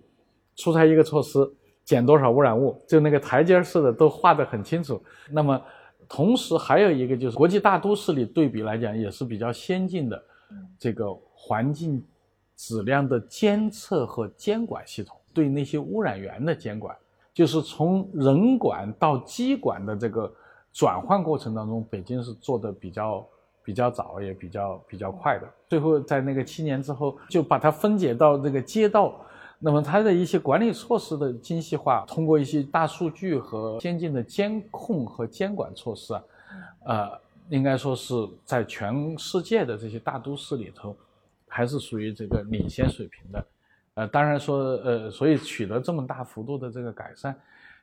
出台一个措施，减多少污染物，就那个台阶式的都画得很清楚。那么，同时还有一个就是国际大都市里对比来讲也是比较先进的这个环境质量的监测和监管系统。对那些污染源的监管，就是从人管到机管的这个转换过程当中，北京是做的比较比较早，也比较比较快的。最后在那个七年之后，就把它分解到这个街道，那么它的一些管理措施的精细化，通过一些大数据和先进的监控和监管措施啊，呃，应该说是在全世界的这些大都市里头，还是属于这个领先水平的。呃，当然说，呃，所以取得这么大幅度的这个改善，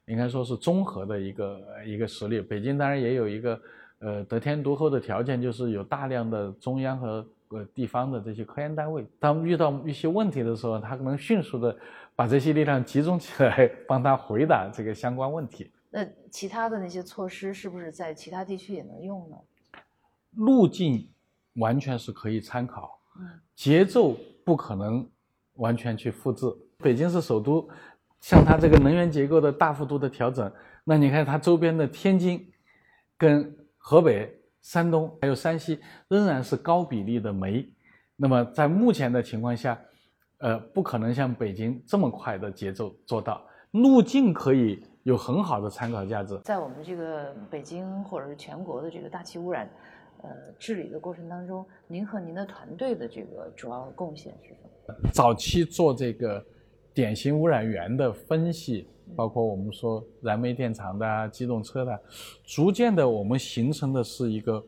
应该说是综合的一个一个实力。北京当然也有一个呃得天独厚的条件，就是有大量的中央和呃地方的这些科研单位，当遇到一些问题的时候，他能迅速的把这些力量集中起来，帮他回答这个相关问题。那其他的那些措施是不是在其他地区也能用呢？路径完全是可以参考，节奏不可能。完全去复制。北京是首都，像它这个能源结构的大幅度的调整，那你看它周边的天津、跟河北、山东还有山西，仍然是高比例的煤。那么在目前的情况下，呃，不可能像北京这么快的节奏做到。路径可以有很好的参考价值。在我们这个北京或者是全国的这个大气污染，呃，治理的过程当中，您和您的团队的这个主要贡献是什么？早期做这个典型污染源的分析，包括我们说燃煤电厂的、机动车的，逐渐的我们形成的是一个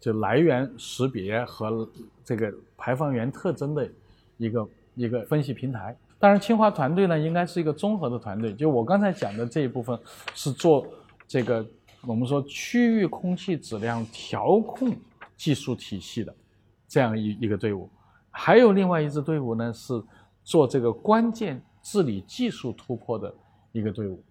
就来源识别和这个排放源特征的一个一个分析平台。当然，清华团队呢应该是一个综合的团队，就我刚才讲的这一部分是做这个我们说区域空气质量调控技术体系的这样一一个队伍，还有另外一支队伍呢是做这个关键治理技术突破的一个队伍。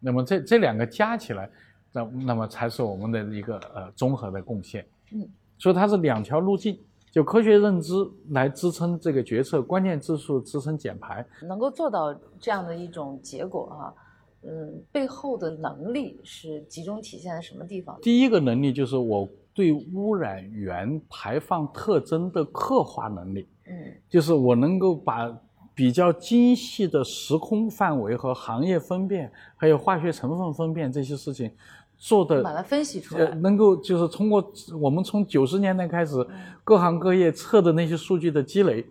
那么这这两个加起来，那那么才是我们的一个呃综合的贡献。嗯，所以它是两条路径。就科学认知来支撑这个决策，关键技术支撑减排，能够做到这样的一种结果哈，嗯，背后的能力是集中体现在什么地方？第一个能力就是我对污染源排放特征的刻画能力，嗯，就是我能够把比较精细的时空范围和行业分辨，还有化学成分分辨这些事情。做的把它分析出来，能够就是通过我们从九十年代开始，各行各业测的那些数据的积累，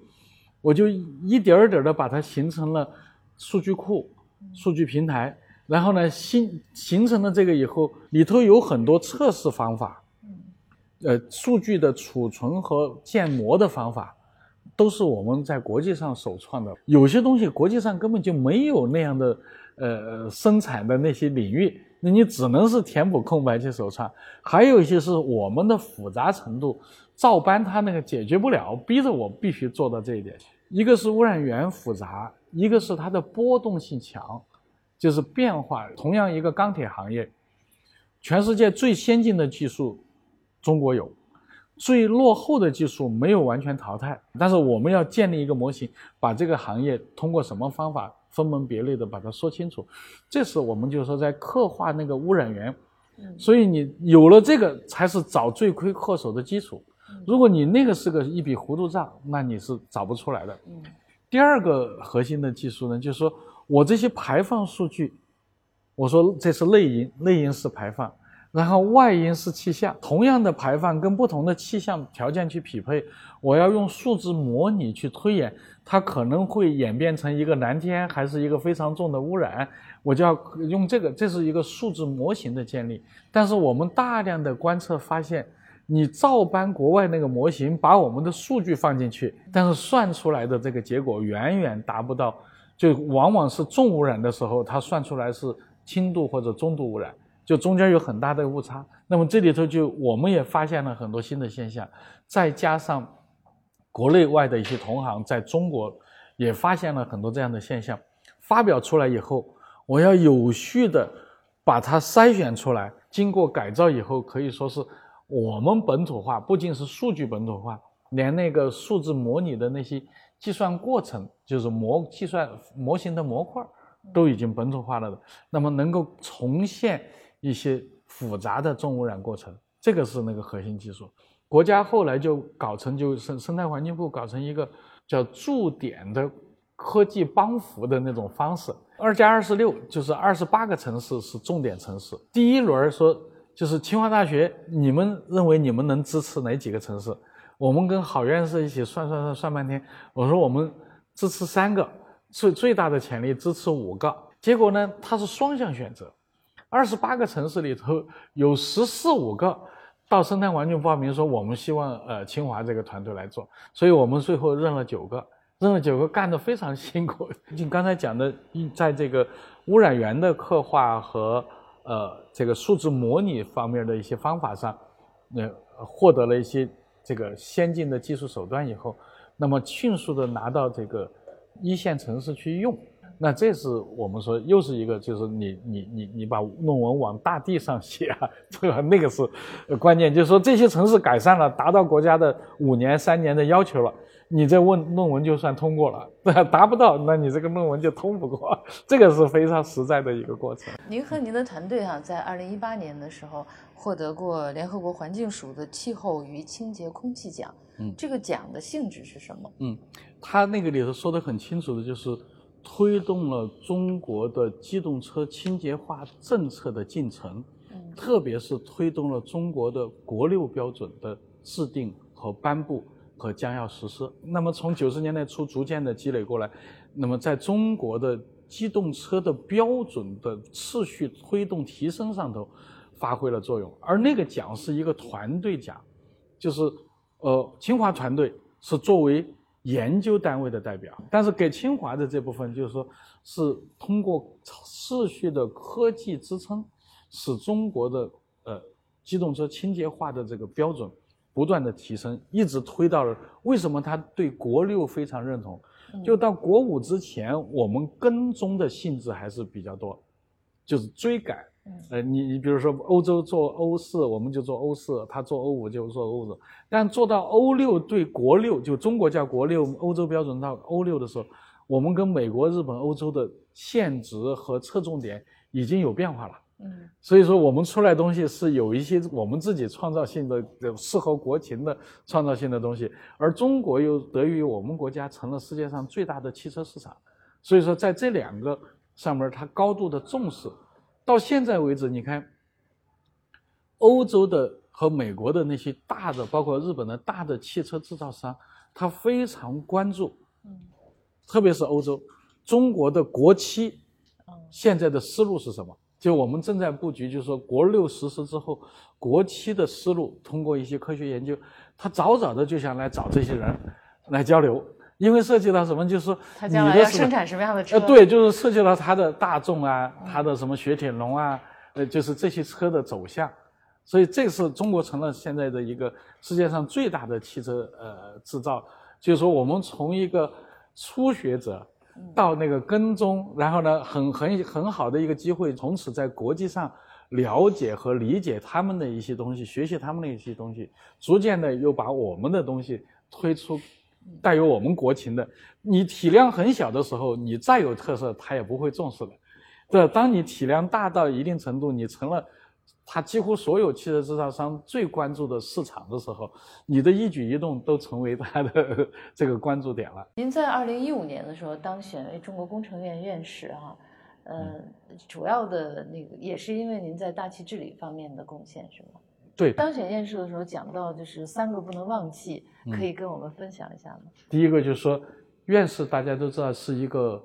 我就一点儿点儿的把它形成了数据库、数据平台，然后呢，形形成了这个以后，里头有很多测试方法，呃，数据的储存和建模的方法，都是我们在国际上首创的。有些东西国际上根本就没有那样的呃生产的那些领域。那你只能是填补空白去首创，还有一些是我们的复杂程度，照搬它那个解决不了，逼着我必须做到这一点。一个是污染源复杂，一个是它的波动性强，就是变化。同样一个钢铁行业，全世界最先进的技术中国有，最落后的技术没有完全淘汰，但是我们要建立一个模型，把这个行业通过什么方法？分门别类的把它说清楚，这是我们就是说在刻画那个污染源，所以你有了这个才是找罪魁祸首的基础。如果你那个是个一笔糊涂账，那你是找不出来的。第二个核心的技术呢，就是说我这些排放数据，我说这是内因，内因是排放。然后外因是气象，同样的排放跟不同的气象条件去匹配，我要用数字模拟去推演，它可能会演变成一个蓝天还是一个非常重的污染，我就要用这个，这是一个数字模型的建立。但是我们大量的观测发现，你照搬国外那个模型，把我们的数据放进去，但是算出来的这个结果远远达不到，就往往是重污染的时候，它算出来是轻度或者中度污染。就中间有很大的误差，那么这里头就我们也发现了很多新的现象，再加上国内外的一些同行在中国也发现了很多这样的现象，发表出来以后，我要有序的把它筛选出来，经过改造以后，可以说是我们本土化，不仅是数据本土化，连那个数字模拟的那些计算过程，就是模计算模型的模块都已经本土化了的，那么能够重现。一些复杂的重污染过程，这个是那个核心技术。国家后来就搞成，就生生态环境部搞成一个叫驻点的科技帮扶的那种方式。二加二十六，就是二十八个城市是重点城市。第一轮说就是清华大学，你们认为你们能支持哪几个城市？我们跟好院士一起算算算算半天，我说我们支持三个，最最大的潜力支持五个。结果呢，它是双向选择。二十八个城市里头有十四五个到生态环境报名说我们希望呃清华这个团队来做，所以我们最后认了九个，认了九个干得非常辛苦。你刚才讲的，在这个污染源的刻画和呃这个数字模拟方面的一些方法上，呃获得了一些这个先进的技术手段以后，那么迅速的拿到这个一线城市去用。那这是我们说又是一个，就是你你你你把论文往大地上写啊，这个那个是关键，就是说这些城市改善了，达到国家的五年三年的要求了，你这问论文就算通过了，达不到，那你这个论文就通不过，这个是非常实在的一个过程。您和您的团队哈，在二零一八年的时候获得过联合国环境署的气候与清洁空气奖，嗯，这个奖的性质是什么？嗯，他那个里头说的很清楚的就是。推动了中国的机动车清洁化政策的进程，特别是推动了中国的国六标准的制定和颁布和将要实施。那么从九十年代初逐渐的积累过来，那么在中国的机动车的标准的次序推动提升上头发挥了作用。而那个奖是一个团队奖，就是呃清华团队是作为研究单位的代表，但是给清华的这部分就是说是通过持续的科技支撑，使中国的呃机动车清洁化的这个标准。不断的提升，一直推到了为什么他对国六非常认同？就到国五之前，我们跟踪的性质还是比较多，就是追赶。呃，你你比如说欧洲做欧四，我们就做欧四；他做欧五就做欧五。但做到欧六对国六，就中国叫国六，欧洲标准到欧六的时候，我们跟美国、日本、欧洲的限值和侧重点已经有变化了。嗯，所以说我们出来东西是有一些我们自己创造性的、适合国情的创造性的东西，而中国又得益于我们国家成了世界上最大的汽车市场，所以说在这两个上面它高度的重视。到现在为止，你看，欧洲的和美国的那些大的，包括日本的大的汽车制造商，他非常关注，嗯，特别是欧洲，中国的国七，现在的思路是什么？就我们正在布局，就是说国六实施之后，国七的思路通过一些科学研究，他早早的就想来找这些人来交流，因为涉及到什么，就是说他将来要生产什么样的车？呃，对，就是涉及到他的大众啊，他的什么雪铁龙啊，呃，就是这些车的走向，所以这是中国成了现在的一个世界上最大的汽车呃制造，就是说我们从一个初学者。到那个跟踪，然后呢，很很很好的一个机会，从此在国际上了解和理解他们的一些东西，学习他们的一些东西，逐渐的又把我们的东西推出，带有我们国情的。你体量很小的时候，你再有特色，他也不会重视的。对，当你体量大到一定程度，你成了。他几乎所有汽车制造商最关注的市场的时候，你的一举一动都成为他的 这个关注点了。您在二零一五年的时候当选为中国工程院院士，哈，嗯，主要的那个也是因为您在大气治理方面的贡献，是吗？对。当选院士的时候讲到就是三个不能忘记，可以跟我们分享一下吗？第一个就是说，院士大家都知道是一个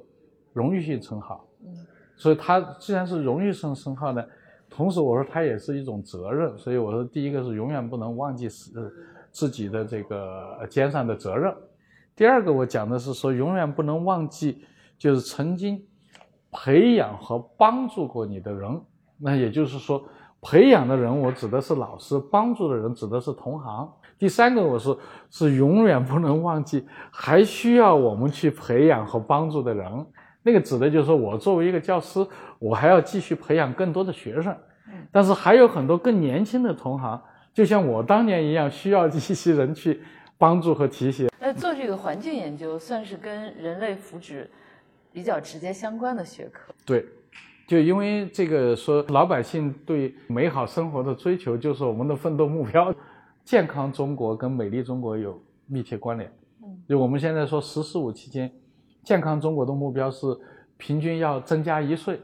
荣誉性称号，嗯，所以他既然是荣誉性称号呢。同时，我说他也是一种责任，所以我说第一个是永远不能忘记是自己的这个肩上的责任。第二个，我讲的是说永远不能忘记，就是曾经培养和帮助过你的人。那也就是说，培养的人我指的是老师，帮助的人指的是同行。第三个，我是是永远不能忘记还需要我们去培养和帮助的人。那个指的就是说我作为一个教师。我还要继续培养更多的学生，但是还有很多更年轻的同行，就像我当年一样，需要一些人去帮助和提携。那做这个环境研究，算是跟人类福祉比较直接相关的学科。对，就因为这个说老百姓对美好生活的追求，就是我们的奋斗目标。健康中国跟美丽中国有密切关联。嗯，就我们现在说“十四五”期间，健康中国的目标是平均要增加一岁。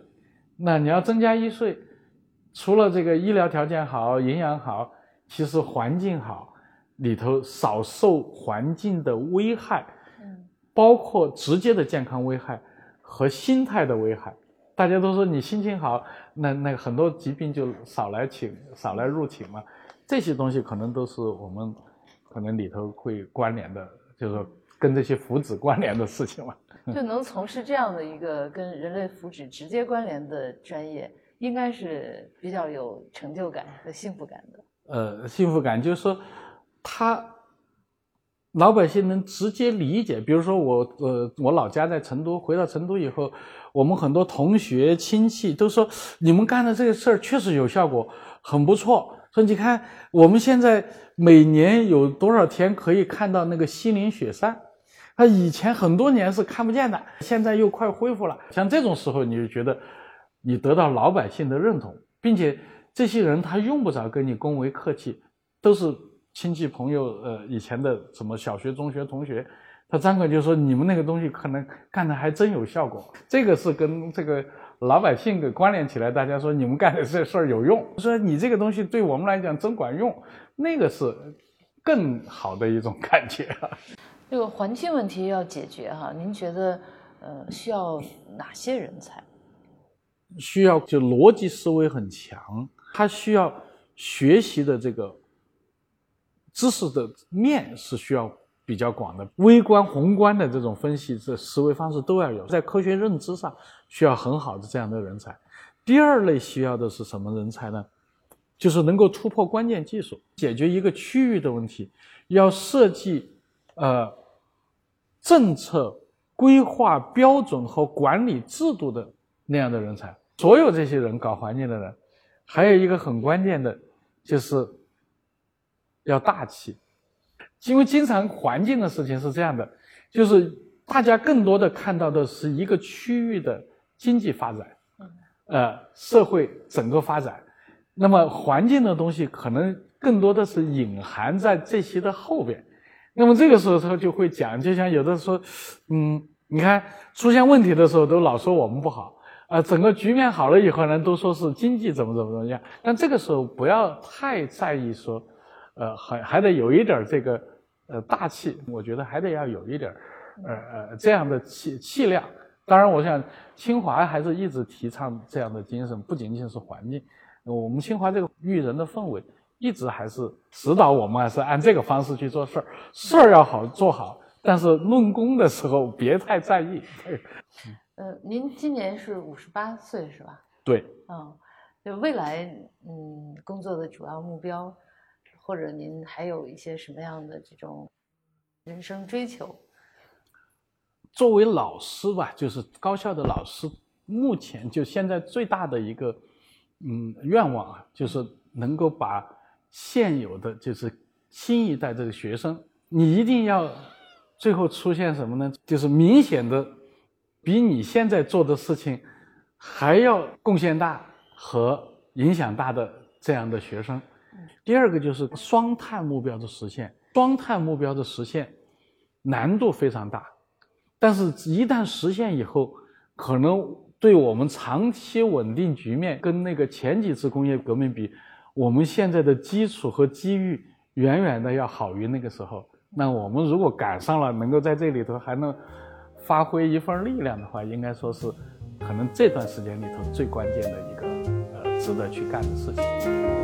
那你要增加一岁，除了这个医疗条件好、营养好，其实环境好，里头少受环境的危害，嗯，包括直接的健康危害和心态的危害。大家都说你心情好，那那很多疾病就少来请、少来入侵嘛。这些东西可能都是我们可能里头会关联的，就是跟这些福祉关联的事情嘛。就能从事这样的一个跟人类福祉直接关联的专业，应该是比较有成就感和幸福感的。呃，幸福感就是说，他老百姓能直接理解。比如说我，呃，我老家在成都，回到成都以后，我们很多同学亲戚都说，你们干的这个事儿确实有效果，很不错。说你看，我们现在每年有多少天可以看到那个西岭雪山？他以前很多年是看不见的，现在又快恢复了。像这种时候，你就觉得你得到老百姓的认同，并且这些人他用不着跟你恭维客气，都是亲戚朋友，呃，以前的什么小学、中学同学，他张口就说你们那个东西可能干的还真有效果。这个是跟这个老百姓给关联起来，大家说你们干的这事儿有用，说你这个东西对我们来讲真管用，那个是更好的一种感觉。这个环境问题要解决哈，您觉得，呃，需要哪些人才？需要就逻辑思维很强，他需要学习的这个知识的面是需要比较广的，微观、宏观的这种分析这思维方式都要有，在科学认知上需要很好的这样的人才。第二类需要的是什么人才呢？就是能够突破关键技术，解决一个区域的问题，要设计呃政策规划标准和管理制度的那样的人才。所有这些人搞环境的人，还有一个很关键的，就是要大气。因为经常环境的事情是这样的，就是大家更多的看到的是一个区域的经济发展，呃，社会整个发展。那么环境的东西可能更多的是隐含在这些的后边。那么这个时候他就会讲，就像有的说，嗯，你看出现问题的时候都老说我们不好。啊，整个局面好了以后呢，都说是经济怎么怎么怎么样。但这个时候不要太在意说，呃，还还得有一点这个呃大气，我觉得还得要有一点，呃呃这样的气气量。当然，我想清华还是一直提倡这样的精神，不仅仅是环境，我们清华这个育人的氛围一直还是指导我们，还是按这个方式去做事儿。事儿要好做好，但是论功的时候别太在意。呃，您今年是五十八岁是吧？对。嗯，就未来嗯工作的主要目标，或者您还有一些什么样的这种人生追求？作为老师吧，就是高校的老师，目前就现在最大的一个嗯愿望啊，就是能够把现有的就是新一代这个学生，你一定要最后出现什么呢？就是明显的。比你现在做的事情还要贡献大和影响大的这样的学生。第二个就是双碳目标的实现，双碳目标的实现难度非常大，但是一旦实现以后，可能对我们长期稳定局面跟那个前几次工业革命比，我们现在的基础和机遇远远的要好于那个时候。那我们如果赶上了，能够在这里头还能。发挥一份力量的话，应该说是可能这段时间里头最关键的一个呃值得去干的事情。